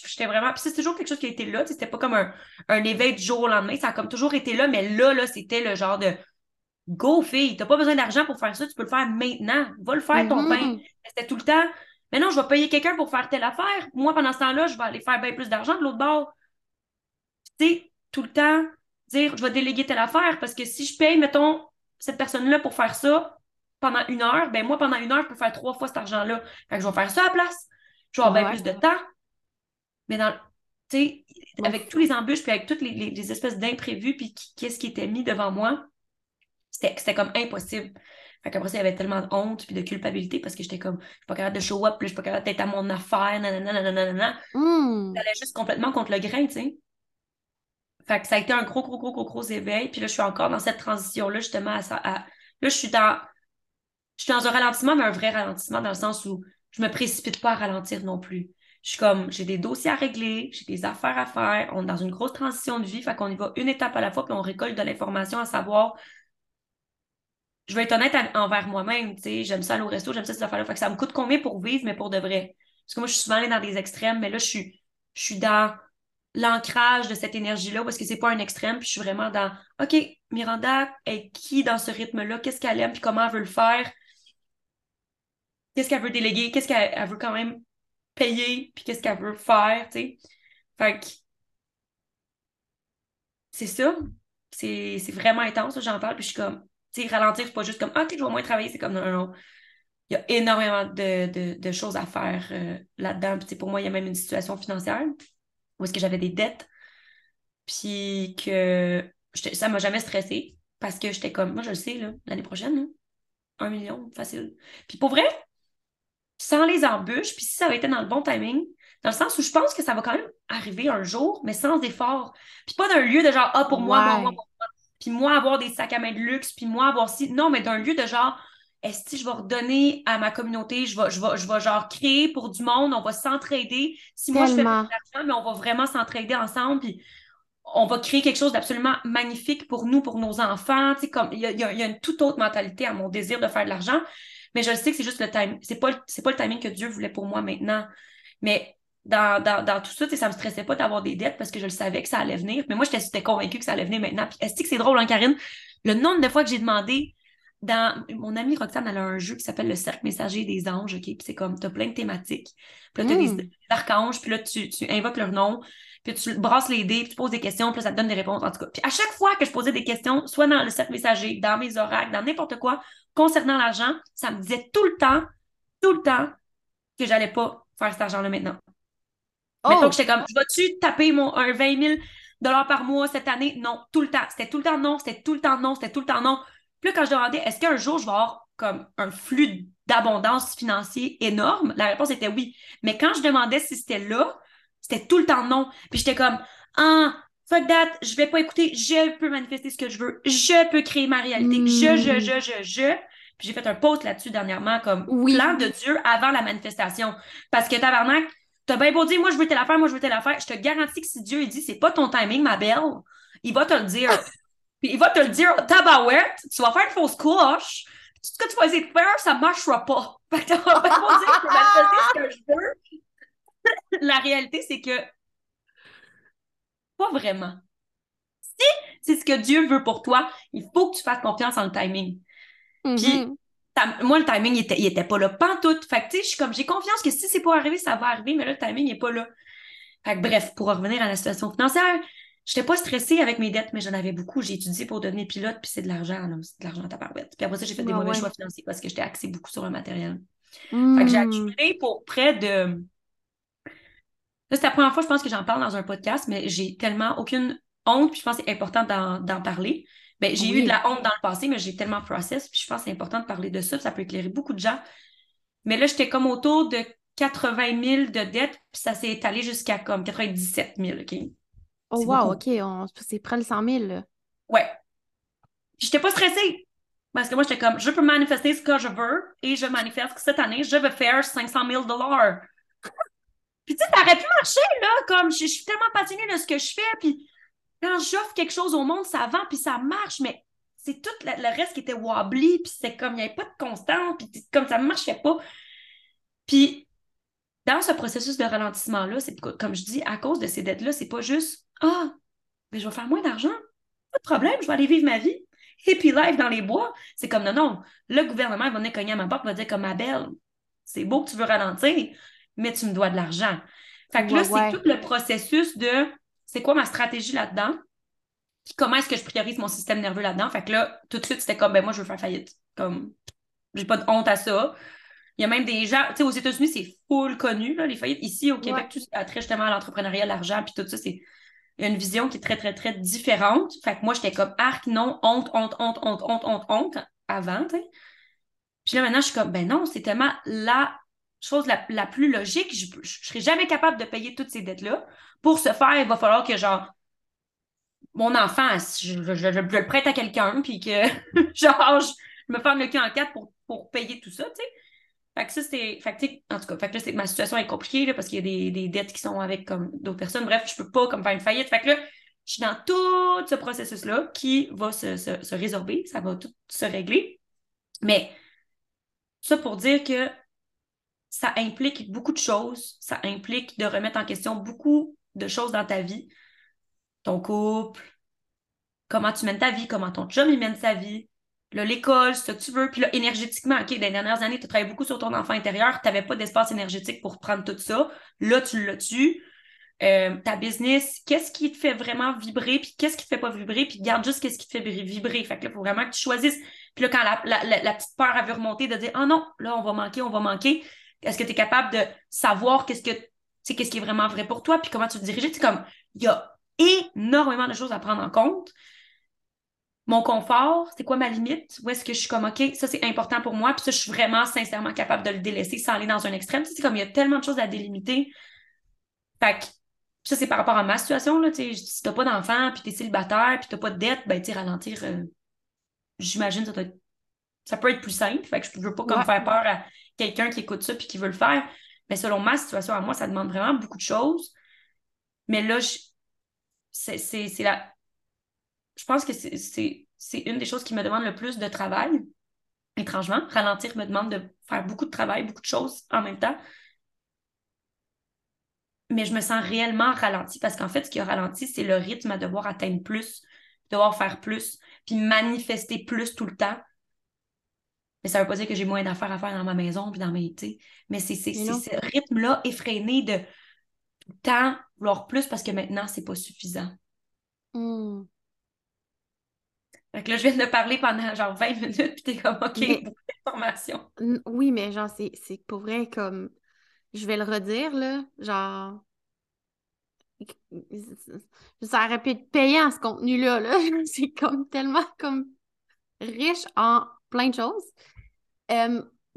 j'étais vraiment. Puis c'est toujours quelque chose qui a été là. tu sais, C'était pas comme un, un éveil du jour au lendemain. Ça a comme toujours été là, mais là, là, c'était le genre de Go, fille, t'as pas besoin d'argent pour faire ça, tu peux le faire maintenant. Va le faire, ton Mhm. pain. C'était tout le temps. Mais non, je vais payer quelqu'un pour faire telle affaire. Moi, pendant ce temps-là, je vais aller faire bien plus d'argent de l'autre bord. Tu sais, tout le temps, dire je vais déléguer telle affaire parce que si je paye, mettons, cette personne-là pour faire ça pendant une heure, ben moi, pendant une heure, je peux faire trois fois cet argent-là. Fait que je vais faire ça à la place. Je vais avoir bien Ouais. plus de temps. Mais dans, tu sais, avec tous les embûches, puis avec toutes les, les- les espèces d'imprévus, puis qui- qu'est-ce qui était mis devant moi, c'était c'était comme impossible. Fait qu'après ça, il y avait tellement de honte puis de culpabilité parce que j'étais comme, je suis pas capable de show up, puis je suis pas capable d'être à mon affaire, nanana, nanana, nanana. Mm. J'allais juste complètement contre le grain, tu sais. Fait que ça a été un gros, gros, gros, gros, gros éveil. Puis là, je suis encore dans cette transition-là, justement, à, ça- à- Là, je suis dans... Je suis dans un ralentissement, mais un vrai ralentissement dans le sens où je me précipite pas à ralentir non plus. Je suis comme, j'ai des dossiers à régler, j'ai des affaires à faire, on est dans une grosse transition de vie, fait qu'on y va une étape à la fois, puis on récolte de l'information à savoir je vais être honnête envers moi-même, tu sais, j'aime ça aller au resto, j'aime ça ces affaires-là. Fait que ça me coûte combien pour vivre, mais pour de vrai? Parce que moi, je suis souvent allée dans des extrêmes, mais là, je suis, je suis dans l'ancrage de cette énergie-là, parce que c'est pas un extrême, puis je suis vraiment dans, OK, Miranda est qui dans ce rythme-là? Qu'est-ce qu'elle aime, puis comment elle veut le faire? Qu'est-ce qu'elle veut déléguer? Qu'est-ce qu'elle elle veut quand même payer, puis qu'est-ce qu'elle veut faire, tu sais? Fait que c'est ça. C'est vraiment intense, j'en parle, puis je suis comme, tu sais, ralentir, c'est pas juste comme, OK, je vais moins travailler, c'est comme, non, non. Il y a énormément de, de, de choses à faire euh, là-dedans. Puis, pour moi, il y a même une situation financière où est-ce que j'avais des dettes, puis que ça m'a jamais stressé parce que j'étais comme, moi, je le sais, l'année prochaine, un million, facile. Puis pour vrai, sans les embûches, puis si ça avait été dans le bon timing, dans le sens où je pense que ça va quand même arriver un jour, mais sans effort. Puis pas d'un lieu de genre, ah, pour moi, moi, Ouais. moi, moi, moi. Puis moi, avoir des sacs à main de luxe, puis moi, avoir si. Non, mais d'un lieu de genre, est-ce que je vais redonner à ma communauté, je vais, je vais, je vais genre créer pour du monde, on va s'entraider. Si moi, je fais pas Tellement. d'argent, mais on va vraiment s'entraider ensemble, puis on va créer quelque chose d'absolument magnifique pour nous, pour nos enfants. Tu sais, comme, il y a, y a une toute autre mentalité à mon désir de faire de l'argent. Mais je le sais que c'est juste le time. C'est pas, c'est pas le timing que Dieu voulait pour moi maintenant. Mais dans, dans, dans tout ça, ça me stressait pas d'avoir des dettes parce que je le savais que ça allait venir. Mais moi, j'étais convaincue que ça allait venir maintenant. Puis, est-ce que c'est drôle, hein, Karine? Le nombre de fois que j'ai demandé dans mon amie Roxane, elle a un jeu qui s'appelle le cercle messager des anges, OK? Puis c'est comme, t'as plein de thématiques. Puis là, t'as Mm. des, des archanges, puis là, tu, tu invoques leur nom, puis tu brasses les dés, puis tu poses des questions, puis là, ça te donne des réponses, en tout cas. Puis à chaque fois que je posais des questions, soit dans le cercle messager, dans mes oracles, dans n'importe quoi, concernant l'argent, ça me disait tout le temps, tout le temps, que j'allais pas faire cet argent-là maintenant. Mettons Oh! que j'étais comme, vas-tu taper mon, un 20 000 par mois cette année? Non, tout le temps. C'était tout le temps non, c'était tout le temps non, c'était tout le temps non. Puis là, quand je demandais, est-ce qu'un jour je vais avoir comme un flux d'abondance financier énorme? La réponse était oui. Mais quand je demandais si c'était là, c'était tout le temps non. Puis j'étais comme, ah, fuck that, je vais pas écouter, je peux manifester ce que je veux, je peux créer ma réalité, je, je, je, je, je. Puis j'ai fait un post là-dessus dernièrement comme Oui. plan de Dieu avant la manifestation. Parce que tabarnak, T'as bien beau dire, moi, je veux telle affaire, moi, je veux telle affaire. Je te garantis que si Dieu il dit, c'est pas ton timing, ma belle, il va te le dire. Puis il va te le dire, tabarouette, tu vas faire une fausse couche, tout ce que tu vas essayer de faire, ça marchera pas. Fait que t'as pas dire que manifester ce que je veux. La réalité, c'est que pas vraiment. Si c'est ce que Dieu veut pour toi, il faut que tu fasses confiance en le timing. Puis, Mm-hmm. moi, le timing, il était, il était pas là, pas tout. Fait que, tu sais, je suis comme, j'ai confiance que si c'est pas arrivé, ça va arriver, mais là, le timing, il est pas là. Fait que, bref, pour revenir à la situation financière, j'étais pas stressée avec mes dettes, mais j'en avais beaucoup. J'ai étudié pour devenir pilote, puis c'est de l'argent, là. C'est de l'argent à ta parouette. Puis après ça, j'ai fait des Ah mauvais ouais. choix financiers parce que j'étais axée beaucoup sur le matériel. Fait que j'ai Mm. accumulé pour près de. Là, c'est la première fois, je pense, que j'en parle dans un podcast, mais j'ai tellement aucune honte, puis je pense que c'est important d'en parler. Ben, j'ai Oui. eu de la honte dans le passé, mais j'ai tellement process, puis je pense que c'est important de parler de ça, puis ça peut éclairer beaucoup de gens. Mais là, j'étais comme autour de 80 000 de dettes, puis ça s'est étalé jusqu'à comme 97 000, OK? Oh wow, beaucoup. OK, on... c'est près le 100 000, là. Ouais. Puis j'étais pas stressée. Parce que moi, j'étais comme, je peux manifester ce que je veux et je manifeste que cette année, je vais faire 500 000 Puis tu sais, ça aurait pu marcher, là, comme je, suis tellement passionnée de ce que je fais, puis quand j'offre quelque chose au monde, ça vend, puis ça marche, mais c'est tout le, reste qui était wobbly, puis c'est comme, il n'y avait pas de constance, puis comme ça ne marchait pas. Puis dans ce processus de ralentissement-là, c'est comme je dis, à cause de ces dettes-là, c'est pas juste, ah, mais je vais faire moins d'argent, pas de problème, je vais aller vivre ma vie. Hippie life dans les bois. C'est comme, non, non, le gouvernement va venir cogner à ma porte, va dire comme, ma belle, c'est beau que tu veux ralentir, mais tu me dois de l'argent. Fait que là, Ouais, c'est tout le processus de c'est quoi ma stratégie là-dedans, puis comment est-ce que je priorise mon système nerveux là-dedans? Fait que là, tout de suite, c'était comme, ben moi, je veux faire faillite. Comme, j'ai pas de honte à ça. Il y a même des gens, tu sais, aux États-Unis, c'est full connu, là, les faillites. Ici, au Québec, Ouais. tout ça trait justement à l'entrepreneuriat, l'argent, puis tout ça, c'est il y a une vision qui est très, très, très différente. Fait que moi, j'étais comme arc, non, honte, honte, honte, honte, honte, honte, honte, avant, tu sais. Puis là, maintenant, je suis comme, ben non, c'est tellement la chose la, la plus logique. Je, je serais jamais capable de payer toutes ces dettes-là. Pour ce faire, il va falloir que, genre, mon enfant, je, je, je- le prête à quelqu'un, puis que, genre, je me ferme le cul en quatre pour, pour payer tout ça, tu sais. Fait que ça, c'est. Fait que, en tout cas, fait que là, c'est- ma situation est compliquée, là, parce qu'il y a des, des dettes qui sont avec comme d'autres personnes. Bref, je peux pas comme faire une faillite. Fait que là, je suis dans tout ce processus-là qui va se, se résorber, ça va tout se régler. Mais ça pour dire que ça implique beaucoup de choses. Ça implique de remettre en question beaucoup de choses dans ta vie. Ton couple, comment tu mènes ta vie, comment ton chum il mène sa vie, l'école, ce que tu veux. Puis là, énergétiquement, OK, dans les dernières années, tu as travaillé beaucoup sur ton enfant intérieur, tu n'avais pas d'espace énergétique pour prendre tout ça. Là, tu l'as-tu. Euh, ta business, qu'est-ce qui te fait vraiment vibrer, puis qu'est-ce qui te fait pas vibrer, puis garde juste qu'est-ce qui te fait vibrer. Fait que là, il faut vraiment que tu choisisses. Puis là, quand la, la, la, la petite peur a vu remonter, de dire, oh non, là, on va manquer, on va manquer, est-ce que tu es capable de savoir qu'est-ce que, qu'est-ce qui est vraiment vrai pour toi, puis comment tu te diriger? C'est comme, il y a énormément de choses à prendre en compte. Mon confort, c'est quoi ma limite? Où est-ce que je suis comme, OK, ça c'est important pour moi, puis ça, je suis vraiment sincèrement capable de le délaisser sans aller dans un extrême. C'est comme, il y a tellement de choses à délimiter. Fait que, ça, c'est par rapport à ma situation, là, si t'as pas d'enfant, puis t'es célibataire, puis t'as pas de dette, ben, tu ralentir, euh, j'imagine, ça doit être- ça peut être plus simple. Fait que je veux pas comme Ouais. faire peur à quelqu'un qui écoute ça puis qui veut le faire. Mais selon ma situation à moi, ça demande vraiment beaucoup de choses. Mais là, je- c'est la... Je pense que c'est une des choses qui me demande le plus de travail. Étrangement, ralentir me demande de faire beaucoup de travail, beaucoup de choses en même temps. Mais je me sens réellement ralentie parce qu'en fait, ce qui a ralenti, c'est le rythme à devoir atteindre plus, devoir faire plus, puis manifester plus tout le temps. Mais ça veut pas dire que j'ai moins d'affaires à faire dans ma maison puis dans mes. tu sais. Mais c'est ce rythme-là effréné de temps vouloir plus parce que maintenant, c'est pas suffisant. Hmm. Fait que là, je viens de parler pendant genre 20 minutes, puis t'es comme, OK, Mais- beaucoup d'informations. Oui, mais genre, c'est c'est pour vrai comme. Je vais le redire, là. Genre. Ça aurait pu être payant, ce contenu-là, là. C'est comme tellement comme riche en plein de choses.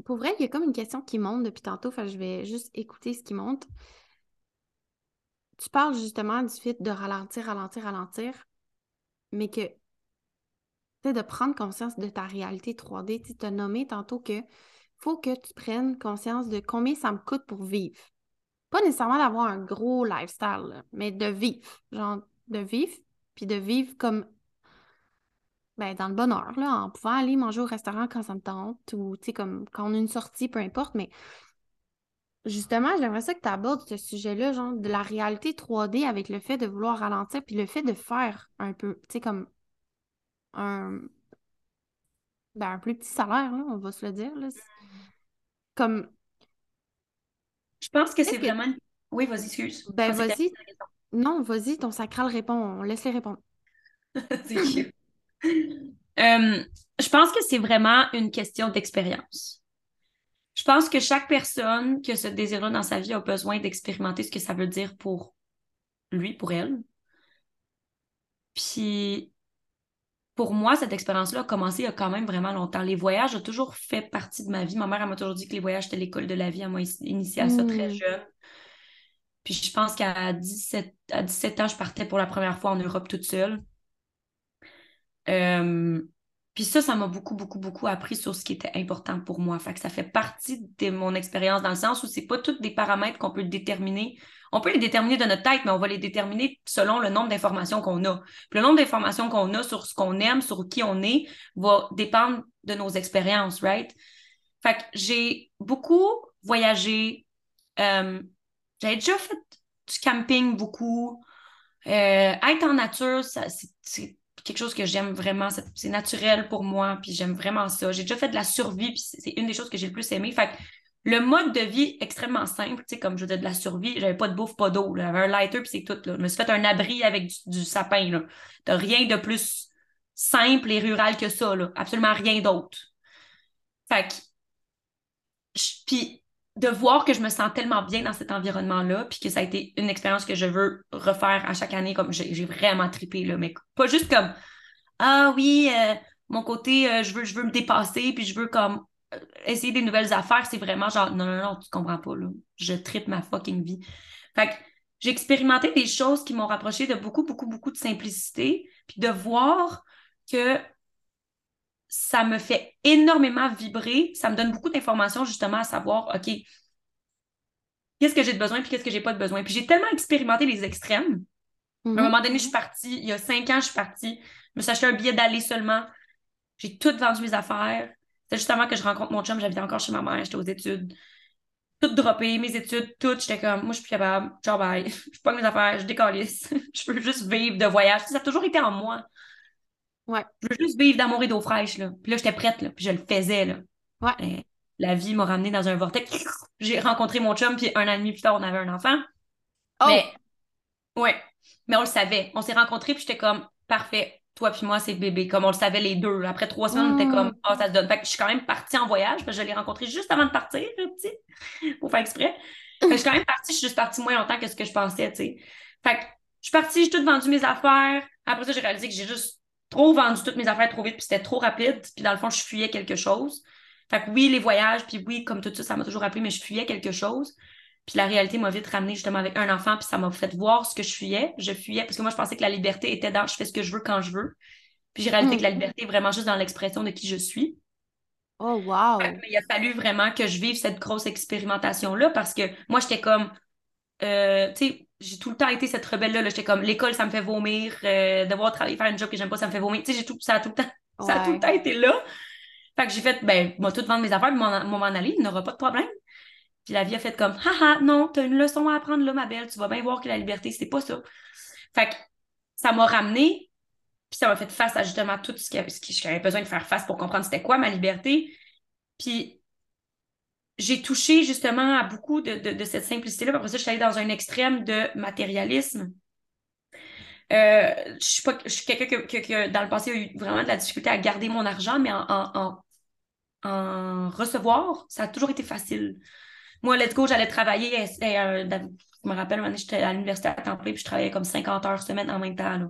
Pour vrai, il y a comme une question qui monte depuis tantôt, je vais juste écouter ce qui monte. Tu parles justement du fait de ralentir, ralentir, ralentir, mais que, de prendre conscience de ta réalité 3D. Tu as nommé tantôt que faut que tu prennes conscience de combien ça me coûte pour vivre. Pas nécessairement d'avoir un gros lifestyle, mais de vivre. Genre, de vivre, puis de vivre comme ben, dans le bonheur, là, en pouvant aller manger au restaurant quand ça me tente, ou, comme quand on a une sortie, peu importe, mais justement, j'aimerais ça que tu abordes ce sujet-là, genre, de la réalité 3D avec le fait de vouloir ralentir, puis le fait de faire un peu, tu sais, comme un, ben, un plus petit salaire, là, on va se le dire, là. Comme... Je pense que c'est vraiment... Oui, vas-y, excuse. Ben, vas-y. Non, vas-y, ton sacral répond, on laisse les répondre. C'est cute. Euh, je pense que c'est vraiment une question d'expérience. Je pense que chaque personne qui a ce désir-là dans sa vie a besoin d'expérimenter ce que ça veut dire pour lui, pour elle. Puis, pour moi, cette expérience-là a commencé il y a quand même vraiment longtemps. Les voyages ont toujours fait partie de ma vie. Ma mère elle m'a toujours dit que les voyages étaient l'école de la vie. Elle m'a initié à ça très Mm. jeune. Puis je pense qu'à 17, à 17 ans, je partais pour la première fois en Europe toute seule. Euh, puis ça, ça m'a beaucoup, beaucoup, beaucoup appris sur ce qui était important pour moi. Fait que ça fait partie de mon expérience dans le sens où c'est pas tous des paramètres qu'on peut déterminer. On peut les déterminer de notre tête, mais on va les déterminer selon le nombre d'informations qu'on a. Puis le nombre d'informations qu'on a sur ce qu'on aime, sur qui on est, va dépendre de nos expériences, right? Fait que j'ai beaucoup voyagé. Euh, j'avais déjà fait du camping beaucoup. Euh, être en nature, c'est quelque chose que j'aime vraiment. C'est, naturel pour moi, puis j'aime vraiment ça. J'ai déjà fait de la survie, puis c'est une des choses que j'ai le plus aimé. Fait que le mode de vie extrêmement simple, tu sais, comme je disais, de la survie, j'avais pas de bouffe, pas d'eau. J'avais un lighter, puis c'est tout. Là. Je me suis fait un abri avec du, sapin. Là. T'as rien de plus simple et rural que ça. Là. Absolument rien d'autre. Fait que, puis de voir que je me sens tellement bien dans cet environnement-là, puis que ça a été une expérience que je veux refaire à chaque année, comme j'ai vraiment trippé, là, mais pas juste comme Ah oui, euh, mon côté, euh, je veux, je veux me dépasser, puis je veux comme euh, essayer des nouvelles affaires, c'est vraiment genre non, non, non, tu comprends pas, là. Je trippe ma fucking vie. Fait que j'ai expérimenté des choses qui m'ont rapproché de beaucoup, beaucoup, beaucoup de simplicité, puis de voir que ça me fait énormément vibrer. Ça me donne beaucoup d'informations justement à savoir, OK, qu'est-ce que j'ai de besoin puis qu'est-ce que j'ai pas de besoin. Puis j'ai tellement expérimenté les extrêmes. À un Mhm. moment donné, je suis partie, il y a cinq ans, je suis partie. Je me suis acheté un billet d'aller seulement. J'ai tout vendu mes affaires. C'était juste avant que je rencontre mon chum, j'habitais encore chez ma mère, j'étais aux études. Tout droppé, mes études, tout. J'étais comme, moi, je suis plus capable. Ciao, bye. Je pas mes affaires, je décalisse. je veux juste vivre de voyage. Ça a toujours été en moi. Ouais. Je veux juste vivre d'amour et d'eau fraîche, là. Puis là, j'étais prête, là. Puis je le faisais, là. Ouais. Et la vie m'a ramené dans un vortex. J'ai rencontré mon chum, puis un an et demi plus tard, on avait un enfant. Oh! Mais, ouais. Mais on le savait. On s'est rencontrés, puis j'étais comme, parfait. Toi puis moi, c'est bébé. Comme on le savait les deux. Après trois semaines, on était Mm. comme, ah, ça se donne. Fait que je suis quand même partie en voyage, parce que je l'ai rencontré juste avant de partir, le petit, pour faire exprès. Fait que je suis quand même partie, je suis juste partie moins longtemps que ce que je pensais, tu sais. Fait que je suis partie, j'ai tout vendu mes affaires. Après ça, j'ai réalisé que j'ai juste trop vendu toutes mes affaires trop vite, puis c'était trop rapide. Puis dans le fond, je fuyais quelque chose. Fait que oui, les voyages, puis oui, comme tout ça, ça m'a toujours appelé, mais je fuyais quelque chose. Puis la réalité m'a vite ramené justement avec un enfant, puis ça m'a fait voir ce que je fuyais. Je fuyais parce que moi, je pensais que la liberté était dans je fais ce que je veux quand je veux. Puis j'ai réalisé que la liberté est vraiment juste dans l'expression de qui je suis. Oh, wow! Fait mais il a fallu vraiment que je vive cette grosse expérimentation-là parce que moi, j'étais comme, euh, tu sais, j'ai tout le temps été cette rebelle-là. là. J'étais comme, l'école, ça me fait vomir, euh, devoir travailler, faire une job que j'aime pas, ça me fait vomir. Tu sais, tout, ça a tout le temps, ça a tout le temps été là. Fait que j'ai fait, ben, moi, tout vendre mes affaires, m'en m'en aller, il n'aura pas de problème. Puis la vie a fait comme, haha, non, t'as une leçon à apprendre là, ma belle, tu vas bien voir que la liberté, c'est pas ça. Fait que ça m'a ramené, puis ça m'a fait face à justement tout ce, que, ce que j'avais besoin de faire face pour comprendre c'était quoi ma liberté. Puis j'ai touché justement à beaucoup de, de, de cette simplicité-là. Après ça, je suis allée dans un extrême de matérialisme. Euh, je suis pas, je suis quelqu'un que, que- que dans le passé a eu vraiment de la difficulté à garder mon argent, mais en, en, en- en recevoir, ça a toujours été facile. Moi, let's go, j'allais travailler. et- et, euh, je me rappelle, j'étais à l'université à temps plein, puis je travaillais comme 50 heures semaine en même temps. Là.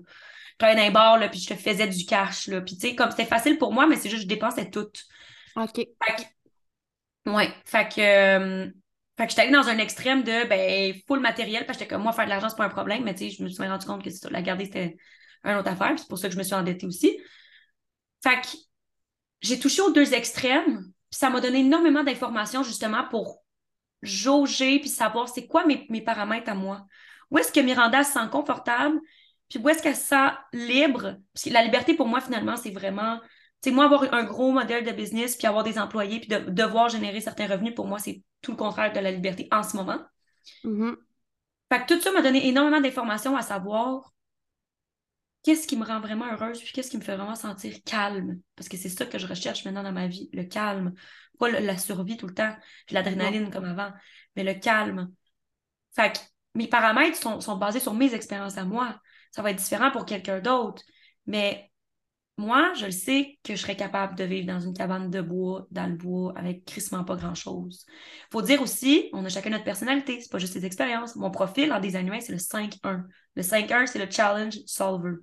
Je travaillais dans les bars, là, puis je te faisais du cash. Là. Puis tu sais, comme c'était facile pour moi, mais c'est juste que je dépensais tout. OK. Fait ouais, fait que, euh, fait que j'étais allée dans un extrême de, ben, full matériel, parce que j'étais comme, moi, faire de l'argent, c'est pas un problème, mais tu sais, je me suis rendu compte que la garder, c'était une autre affaire, c'est pour ça que je me suis endettée aussi. Fait que j'ai touché aux deux extrêmes, puis ça m'a donné énormément d'informations, justement, pour jauger, puis savoir c'est quoi mes, mes paramètres à moi. Où est-ce que Miranda se sent confortable, puis où est-ce qu'elle se sent libre? Parce que la liberté, pour moi, finalement, c'est vraiment. Sais, moi, avoir un gros modèle de business, puis avoir des employés, puis de, devoir générer certains revenus, pour moi, c'est tout le contraire de la liberté en ce moment. Mm-hmm. Fait que tout ça m'a donné énormément d'informations à savoir qu'est-ce qui me rend vraiment heureuse, puis qu'est-ce qui me fait vraiment sentir calme. Parce que c'est ça que je recherche maintenant dans ma vie, le calme. Pas la survie tout le temps, puis l'adrénaline comme avant, mais le calme. Fait que mes paramètres sont, basés sur mes expériences à moi. Ça va être différent pour quelqu'un d'autre. Mais moi, je le sais que je serais capable de vivre dans une cabane de bois, dans le bois, avec crissement pas grand-chose. Faut dire aussi, on a chacun notre personnalité, c'est pas juste des expériences. Mon profil en design humain, c'est le 5-1. Le 5-1, c'est le challenge solver.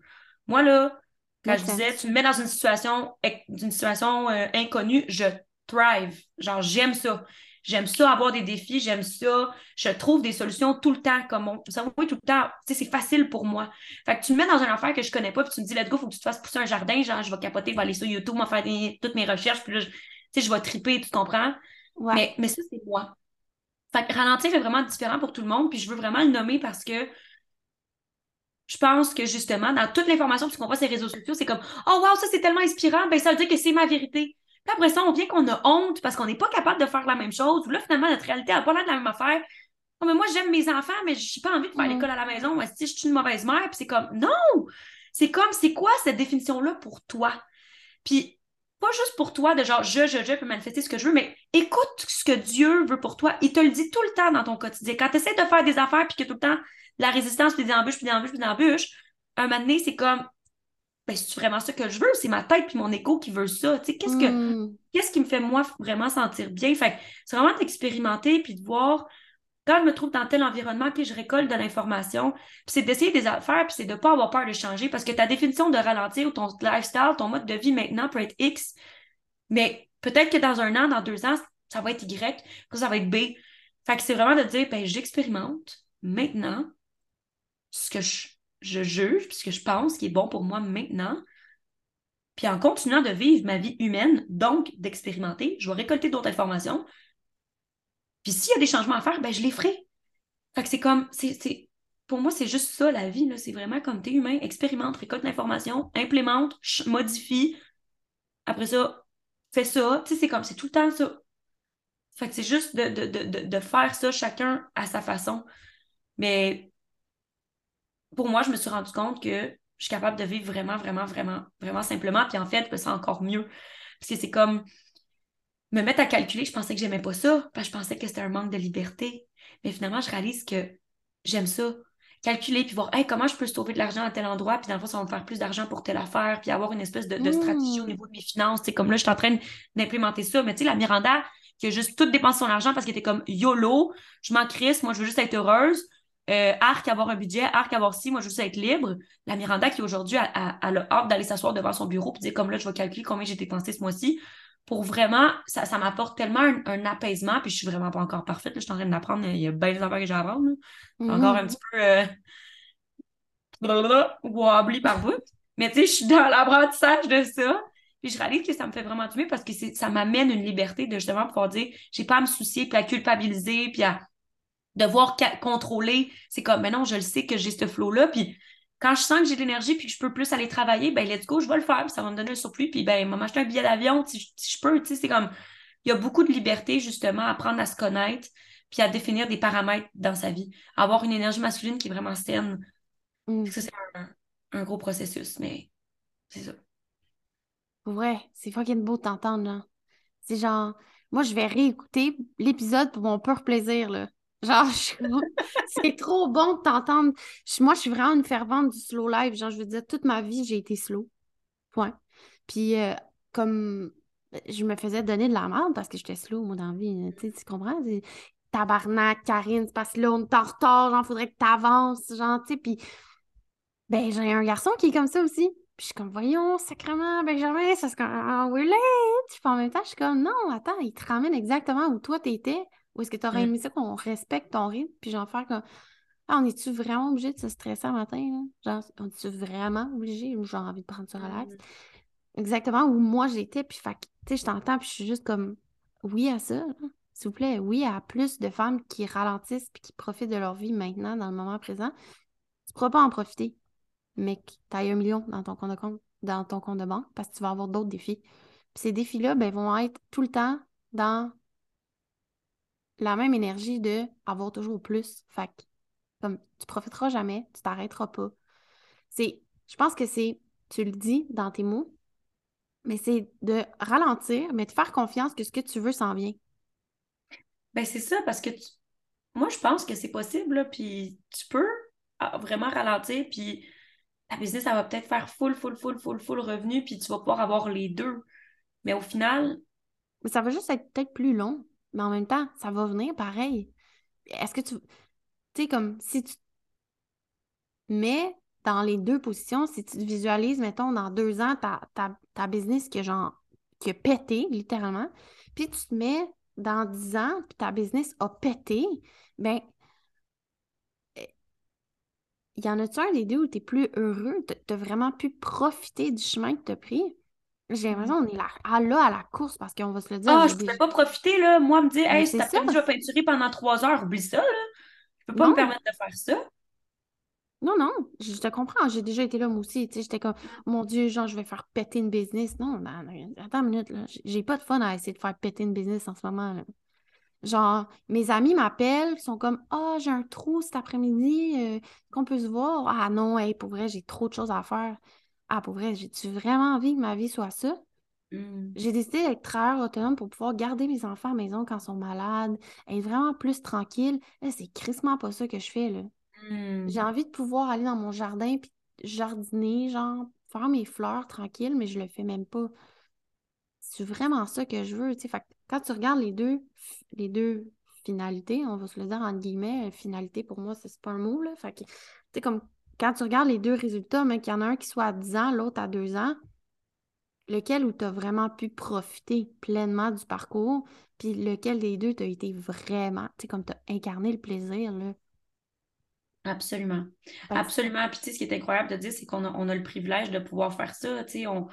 Moi, là, quand je disais, tu me mets dans une situation, d'une situation euh, inconnue, je thrive. Genre, j'aime ça. J'aime ça avoir des défis, j'aime ça. Je trouve des solutions tout le temps, comme on. Oui, tout le temps. Tu sais, c'est facile pour moi. Fait que tu me mets dans une affaire que je connais pas, puis tu me dis, let's go, faut que tu te fasses pousser un jardin. Genre, je vais capoter, je vais aller sur YouTube, m'en faire toutes mes recherches, puis là, tu sais, je vais triper, tu comprends? Mais, mais ça, c'est moi. Fait que ralentir est vraiment différent pour tout le monde, puis je veux vraiment le nommer parce que je pense que justement, dans toute l'information qu'on voit sur les réseaux sociaux, c'est comme Oh wow, ça c'est tellement inspirant, ben ça veut dire que c'est ma vérité. Puis après ça, on vient qu'on a honte parce qu'on n'est pas capable de faire la même chose. Ou là, finalement, notre réalité n'a pas l'air de la même affaire. Oh, mais moi, j'aime mes enfants, mais je n'ai pas envie de faire mm. l'école à la maison. Si je suis une mauvaise mère, puis c'est comme non! C'est comme, c'est quoi cette définition-là pour toi? Puis pas juste pour toi, de genre je, je, je peux manifester ce que je veux, mais écoute ce que Dieu veut pour toi. Il te le dit tout le temps dans ton quotidien. Quand tu essaies de faire des affaires, puis que tout le temps, la résistance, puis des embûches, puis des embûches, puis des embûches, un moment donné, c'est comme ben, c'est vraiment ça que je veux, c'est ma tête puis mon écho qui veut ça. qu'est-ce que hmm. qu'est-ce qui me fait moi vraiment sentir bien? Fait c'est vraiment d'expérimenter puis de voir quand je me trouve dans tel environnement que je récolte de l'information, puis c'est d'essayer des affaires, puis c'est de ne pas avoir peur de changer parce que ta définition de ralentir ou ton lifestyle, ton mode de vie maintenant peut être X, mais peut-être que dans un an, dans deux ans, ça va être Y, ça va être B. Fait que c'est vraiment de dire, ben, j'expérimente maintenant ce que je je juge, puisque je pense qu'il est bon pour moi maintenant. Puis en continuant de vivre ma vie humaine, donc d'expérimenter, je vais récolter d'autres informations. Puis s'il y a des changements à faire, ben je les ferai. Fait que c'est comme, c'est, pour moi, c'est juste ça la vie. C'est vraiment comme t'es humain, expérimente, récolte l'information, implémente, modifie. Après ça, fais ça. Tu sais, c'est comme, c'est tout le temps ça. Fait que c'est juste de, de, de faire ça chacun à sa façon. Mais pour moi, je me suis rendu compte que je suis capable de vivre vraiment, vraiment, vraiment, vraiment simplement. Puis en fait, c'est encore mieux. Parce que c'est comme me mettre à calculer, je pensais que j'aimais pas ça, parce que je pensais que c'était un manque de liberté. Mais finalement, je réalise que j'aime ça. Calculer, puis voir comment je peux sauver de l'argent à tel endroit, puis dans le fond, ça va me faire plus d'argent pour telle affaire, puis avoir une espèce de, stratégie au niveau de mes finances. C'est comme là, je suis en train d'implémenter ça. Mais tu sais, la Miranda, qui a juste tout dépensé son argent parce qu'elle était comme YOLO, je m'en crisse, moi, je veux juste être heureuse. Euh, arc avoir un budget, arc avoir si, moi je veux juste être libre. La Miranda qui aujourd'hui a, a, le hâte d'aller s'asseoir devant son bureau et dire comme là, je vais calculer combien j'ai dépensé ce mois-ci. Pour vraiment, ça, ça m'apporte tellement un, apaisement, puis je suis vraiment pas encore parfaite. je suis en train d'apprendre, il y a bien des affaires que j'ai à apprendre. Encore un mm-hmm. petit peu euh... wobbly par bout. Mais tu sais, je suis dans l'apprentissage de ça. Puis je réalise que ça me fait vraiment du bien parce que ça m'amène une liberté de justement pouvoir dire, j'ai pas à me soucier, puis à culpabiliser, puis à devoir contrôler. C'est comme, mais non, je le sais que j'ai ce flow-là. Puis quand je sens que j'ai de l'énergie puis que je peux plus aller travailler, ben let's go, je vais le faire. ça va me donner un surplus. Puis ben, m'acheter un billet d'avion si, je peux. Tu sais, c'est comme, il y a beaucoup de liberté justement à apprendre à se connaître puis à définir des paramètres dans sa vie. Avoir une énergie masculine qui est vraiment saine. Mm. Ça, c'est un, gros processus, mais c'est ça. Ouais, c'est fucking beau de t'entendre, là. C'est genre, moi, je vais réécouter l'épisode pour mon pur plaisir, là. Genre, c'est trop bon de t'entendre. Moi, je suis vraiment une fervente du slow life. Genre, je veux dire, toute ma vie, j'ai été slow. Point. Puis, euh, comme je me faisais donner de la merde parce que j'étais slow, moi, dans la vie. Tu, comprends? Tabarnak, Karine, c'est parce que là, on est retard, genre, faudrait que tu avances, genre, tu sais. Puis, ben, j'ai un garçon qui est comme ça aussi. Puis je suis comme, voyons, sacrement, Benjamin, ça se comme, oh, we're late. Puis en même temps, je suis comme, non, attends, il te ramène exactement où toi t'étais. Ou est-ce que tu aurais aimé ça qu'on respecte ton rythme, puis genre faire comme Ah, on est-tu vraiment obligé de se stresser un matin? Là? Genre, on est-tu vraiment obligé? Ou j'ai envie de prendre ça relax? Exactement où moi j'étais, puis fait tu sais, je t'entends, puis je suis juste comme oui à ça, s'il vous plaît, oui à plus de femmes qui ralentissent puis qui profitent de leur vie maintenant, dans le moment présent. Tu pourras pas en profiter. mais que tu as un million dans ton compte de compte, dans ton compte de banque parce que tu vas avoir d'autres défis. Puis ces défis-là, ben, vont être tout le temps dans la même énergie de avoir toujours plus. Fait que, comme tu profiteras jamais, tu t'arrêteras pas. C'est, je pense que c'est, tu le dis dans tes mots, mais c'est de ralentir, mais de faire confiance que ce que tu veux s'en vient. Ben c'est ça, parce que moi, je pense que c'est possible, puis tu peux ah, vraiment ralentir, puis ta business, ça va peut-être faire full, full, full, full, full revenu, puis tu vas pouvoir avoir les deux. Mais au final. Ça va juste être peut-être plus long, mais en même temps, ça va venir pareil. Est-ce que tu. Tu sais, comme si tu mets dans les deux positions, si tu te visualises, mettons, dans deux ans, ta, business qui, genre, qui a pété, littéralement, puis tu te mets dans dix ans, puis ta business a pété, ben il y en a-tu un des deux où tu es plus heureux? Tu as vraiment pu profiter du chemin que tu as pris? J'ai l'impression qu'on est là à, là, à la course parce qu'on va se le dire. Ah, je ne peux pas profiter, là. Moi, me dire, hey, si t'as je vais peinturer pendant trois heures, oublie ça, là. Je peux pas me permettre de faire ça. Non, non, je te comprends. J'ai déjà été là, moi aussi. J'étais comme, mon Dieu, genre, je vais faire péter une business. Non, attends une minute, là. J'ai pas de fun à essayer de faire péter une business en ce moment, là. Genre, mes amis m'appellent, ils sont comme Ah, j'ai un trou cet après-midi, euh, qu'on peut se voir? Ah non, hey, pour vrai, j'ai trop de choses à faire. Ah, pour vrai, j'ai-tu vraiment envie que ma vie soit ça? Mmh. J'ai décidé d'être travailleur autonome pour pouvoir garder mes enfants à la maison quand ils sont malades, être vraiment plus tranquille. c'est crissement pas ça que je fais, là. Mmh. J'ai envie de pouvoir aller dans mon jardin puis jardiner, genre, faire mes fleurs tranquilles, mais je le fais même pas. C'est vraiment ça que je veux, tu sais. Quand tu regardes les deux, les deux finalités, on va se le dire en guillemets, finalité pour moi, c'est pas un mot, là. Fait que, tu sais, comme quand tu regardes les deux résultats, mais qu'il y en a un qui soit à 10 ans, l'autre à 2 ans, lequel où tu as vraiment pu profiter pleinement du parcours, puis lequel des deux t'as été vraiment, tu sais, comme tu as incarné le plaisir, là? Absolument. Absolument. Puis, tu sais, ce qui est incroyable de dire, c'est qu'on a, on a le privilège de pouvoir faire ça. Tu sais, on,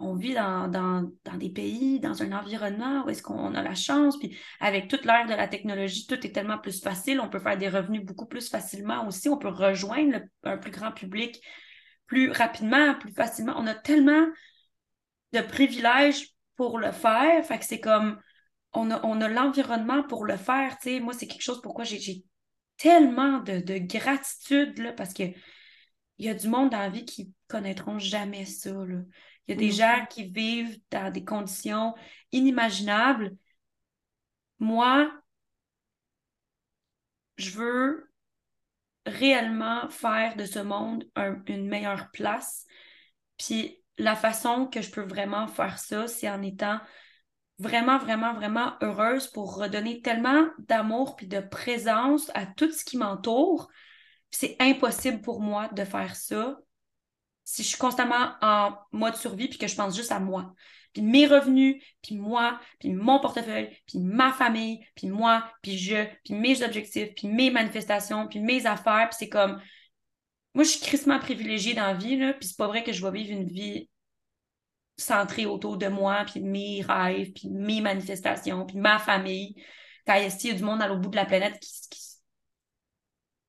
on vit dans, des pays, dans un environnement où est-ce qu'on a la chance, puis avec toute l'ère de la technologie, tout est tellement plus facile, on peut faire des revenus beaucoup plus facilement aussi, on peut rejoindre un plus grand public plus rapidement, plus facilement. On a tellement de privilèges pour le faire, fait que c'est comme, on a, on a l'environnement pour le faire, moi, c'est quelque chose pourquoi j'ai tellement de, de gratitude, parce que il y a du monde dans la vie qui connaîtront jamais ça, là. Il y a des gens qui vivent dans des conditions inimaginables. Moi, je veux réellement faire de ce monde une meilleure place. Puis la façon que je peux vraiment faire ça, c'est en étant vraiment, vraiment, vraiment heureuse pour redonner tellement d'amour puis de présence à tout ce qui m'entoure. C'est impossible pour moi de faire ça si je suis constamment en mode survie puis que je pense juste à moi. Puis mes revenus, puis moi, puis mon portefeuille, puis ma famille, puis moi, puis je, puis mes objectifs, puis mes manifestations, puis mes affaires, puis c'est comme... Moi, je suis crissement privilégiée dans la vie, là, puis c'est pas vrai que je vais vivre une vie centrée autour de moi, puis mes rêves, puis mes manifestations, puis ma famille. Quand il y a du monde à l'autre bout de la planète qui, qui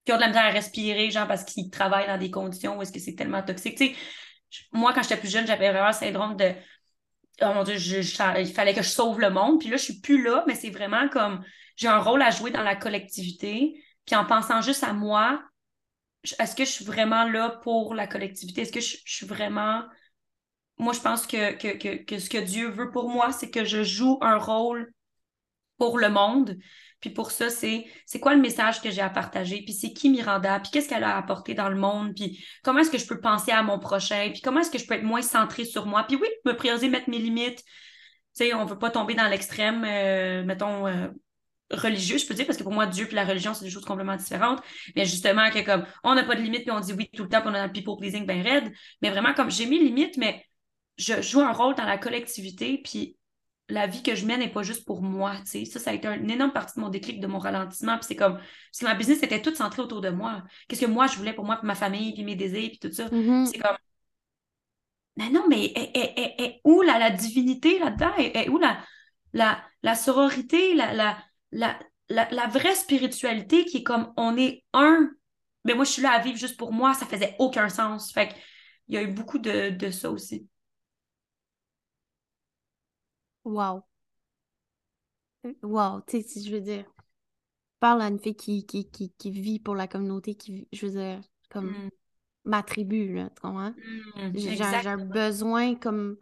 qui ont de la misère à respirer, genre parce qu'ils travaillent dans des conditions où est-ce que c'est tellement toxique. Moi, quand j'étais plus jeune, j'avais vraiment le syndrome de Oh mon Dieu, il fallait que je sauve le monde. Puis là, je suis plus là, mais c'est vraiment comme j'ai un rôle à jouer dans la collectivité. Puis en pensant juste à moi, est-ce que je suis vraiment là pour la collectivité? Est-ce que je, suis vraiment. Moi, je pense que, que, que ce que Dieu veut pour moi, c'est que je joue un rôle pour le monde. Puis pour ça, c'est c'est quoi le message que j'ai à partager, puis c'est qui Miranda, puis qu'est-ce qu'elle a apporté dans le monde, puis comment est-ce que je peux penser à mon prochain, puis comment est-ce que je peux être moins centrée sur moi? Puis oui, me prioriser, mettre mes limites. Tu sais, on veut pas tomber dans l'extrême, euh, mettons, euh, religieux, je peux dire, parce que pour moi, Dieu et la religion, c'est des choses complètement différentes. Mais justement, que comme on n'a pas de limites, puis on dit oui tout le temps, puis on a un people pleasing bien raide. Mais vraiment, comme j'ai mes limites, mais je joue un rôle dans la collectivité, puis la vie que je mène n'est pas juste pour moi, tu sais. Ça, ça a été une énorme partie de mon déclic, de mon ralentissement. Puis c'est comme, parce que ma business était toute centrée autour de moi. Qu'est-ce que moi, je voulais pour moi, pour ma famille, puis mes désirs, puis tout ça. Mm-hmm. C'est comme, mais non, mais est, où la, la divinité là-dedans? Est, où la, la, la sororité, la, la, la, la, vraie spiritualité qui est comme, on est un ben moi, je suis là à vivre juste pour moi, ça faisait aucun sens. Fait il y a eu beaucoup de, de ça aussi. Wow. Wow, tu sais, je veux dire, parle à une fille qui, qui, qui, vit pour la communauté, qui, je veux dire, comme mm. ma tribu, là, tu comprends? Mm, j'ai un besoin comme,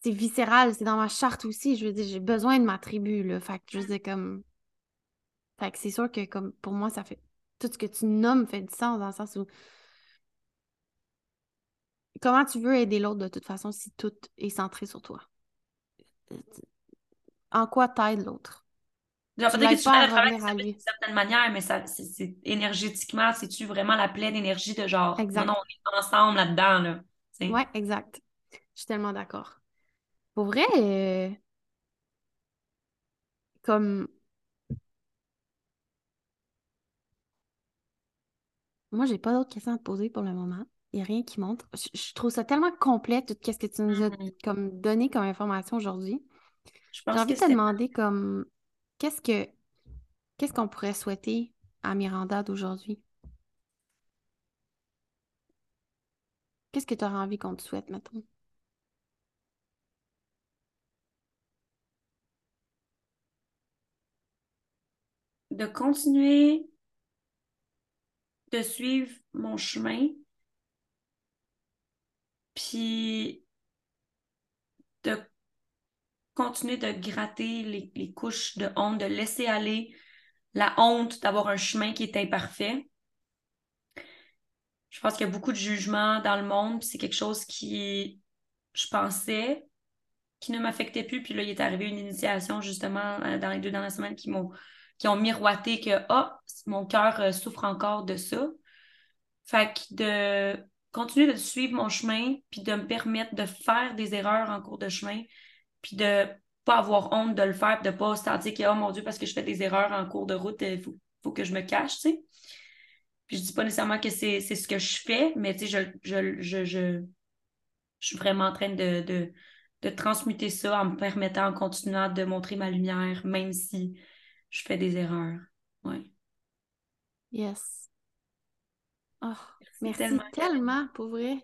c'est viscéral, c'est dans ma charte aussi, je veux dire, j'ai besoin de ma tribu, là, fait que je veux dire, comme, fait que c'est sûr que, comme, pour moi, ça fait, tout ce que tu nommes fait du sens, dans le sens où, comment tu veux aider l'autre de toute façon si tout est centré sur toi? En quoi t'aides l'autre? peut-être que tu fais le travail d'une certaine manière, mais ça, c'est, énergétiquement, c'est-tu vraiment la pleine énergie de genre, non, on est ensemble là-dedans, là. Ouais, exact. Je suis tellement d'accord. Pour vrai, euh, comme. Moi, j'ai pas d'autres questions à te poser pour le moment. Il n'y a rien qui montre. Je, trouve ça tellement complet, tout ce que tu nous as mm-hmm. comme, donné comme information aujourd'hui. J'ai envie de te demander comme qu'est-ce que qu'est-ce qu'on pourrait souhaiter à Miranda d'aujourd'hui? Qu'est-ce que tu aurais envie qu'on te souhaite maintenant? De continuer de suivre mon chemin, puis de continuer de gratter les, couches de honte, de laisser aller la honte d'avoir un chemin qui est imparfait. Je pense qu'il y a beaucoup de jugements dans le monde, c'est quelque chose qui, je pensais, qui ne m'affectait plus. Puis là, il est arrivé une initiation, justement, euh, dans les deux dernières semaines qui m'ont qui ont miroité que ah, mon cœur euh, souffre encore de ça. Fait que de continuer de suivre mon chemin, puis de me permettre de faire des erreurs en cours de chemin, puis de pas avoir honte de le faire, de pas se sentir que, oh mon Dieu, parce que je fais des erreurs en cours de route, il faut, que je me cache, tu sais. Puis je dis pas nécessairement que c'est ce que je fais, mais tu sais, je, je, je, suis vraiment en train de, de, de, transmuter ça en me permettant, en continuant de montrer ma lumière, même si je fais des erreurs. Ouais. Yes. Oh, merci, tellement, pour vrai.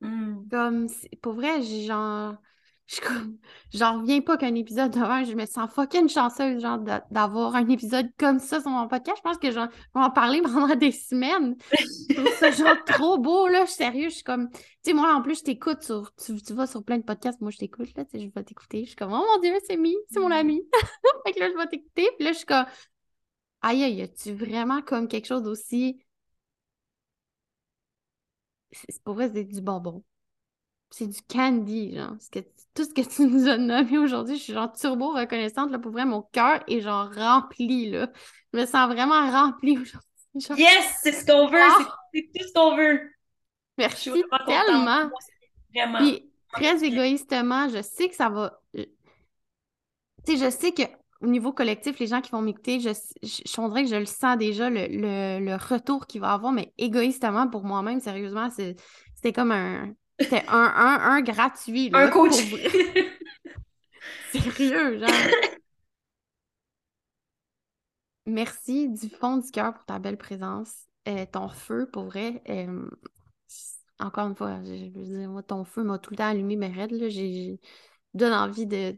Hmm. Comme, pour vrai, j'ai genre je j'en reviens pas qu'un épisode devant, je me sens fucking chanceuse, genre, d'avoir un épisode comme ça sur mon podcast. Je pense que j'en vais en parler pendant des semaines. C'est genre trop beau, là. Je suis sérieux, je suis comme, tu sais, moi, en plus, je t'écoute sur, tu, vas sur plein de podcasts, moi, je t'écoute, là, tu sais, je vais t'écouter. Je suis comme, oh mon Dieu, c'est Mi, c'est mon ami. fait que là, je vais t'écouter, puis là, je suis comme, aïe, aïe, as-tu vraiment comme quelque chose aussi. C'est pour vrai, c'est du bonbon c'est du candy, genre. que, tout ce que tu nous as nommé aujourd'hui, je suis genre turbo reconnaissante, là, pour vrai, mon cœur est genre rempli, là. Je me sens vraiment remplie aujourd'hui. Yes, c'est ce qu'on veut, ah! c'est tout ce qu'on veut. Merci tellement. Vraiment. Puis, très égoïstement, je sais que ça va... Tu sais, je sais que au niveau collectif, les gens qui vont m'écouter, je, je, je, que je le sens déjà, le, le retour qu'il va avoir, mais égoïstement, pour moi-même, sérieusement, c'était comme un, c'était un, un, un gratuit. un coach. Sérieux, genre. Merci du fond du cœur pour ta belle présence. Euh, ton feu, pour vrai. Euh, encore une fois, je, veux dire, moi, ton feu m'a tout le temps allumé mes raids. J'ai donne envie de,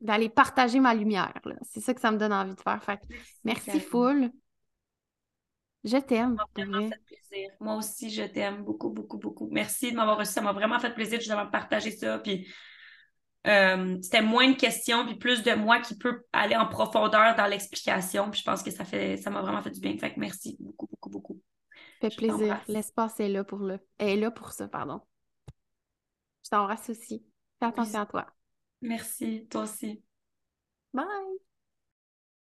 d'aller partager ma lumière. C'est ça que ça me donne envie de faire. Fait, merci, full. Je t'aime. Ça m'a vraiment fait plaisir. Moi aussi, je t'aime beaucoup, beaucoup, beaucoup. Merci de m'avoir reçu. Ça m'a vraiment fait plaisir justement de partager ça. Puis euh, c'était moins de questions, puis plus de moi qui peut aller en profondeur dans l'explication. Puis je pense que ça fait ça m'a vraiment fait du bien. Fait que merci beaucoup, beaucoup, beaucoup. Fait plaisir. L'espace est là pour le. est là pour ça, pardon. Je t'embrasse aussi. Fais attention à toi. Merci, toi aussi. Bye.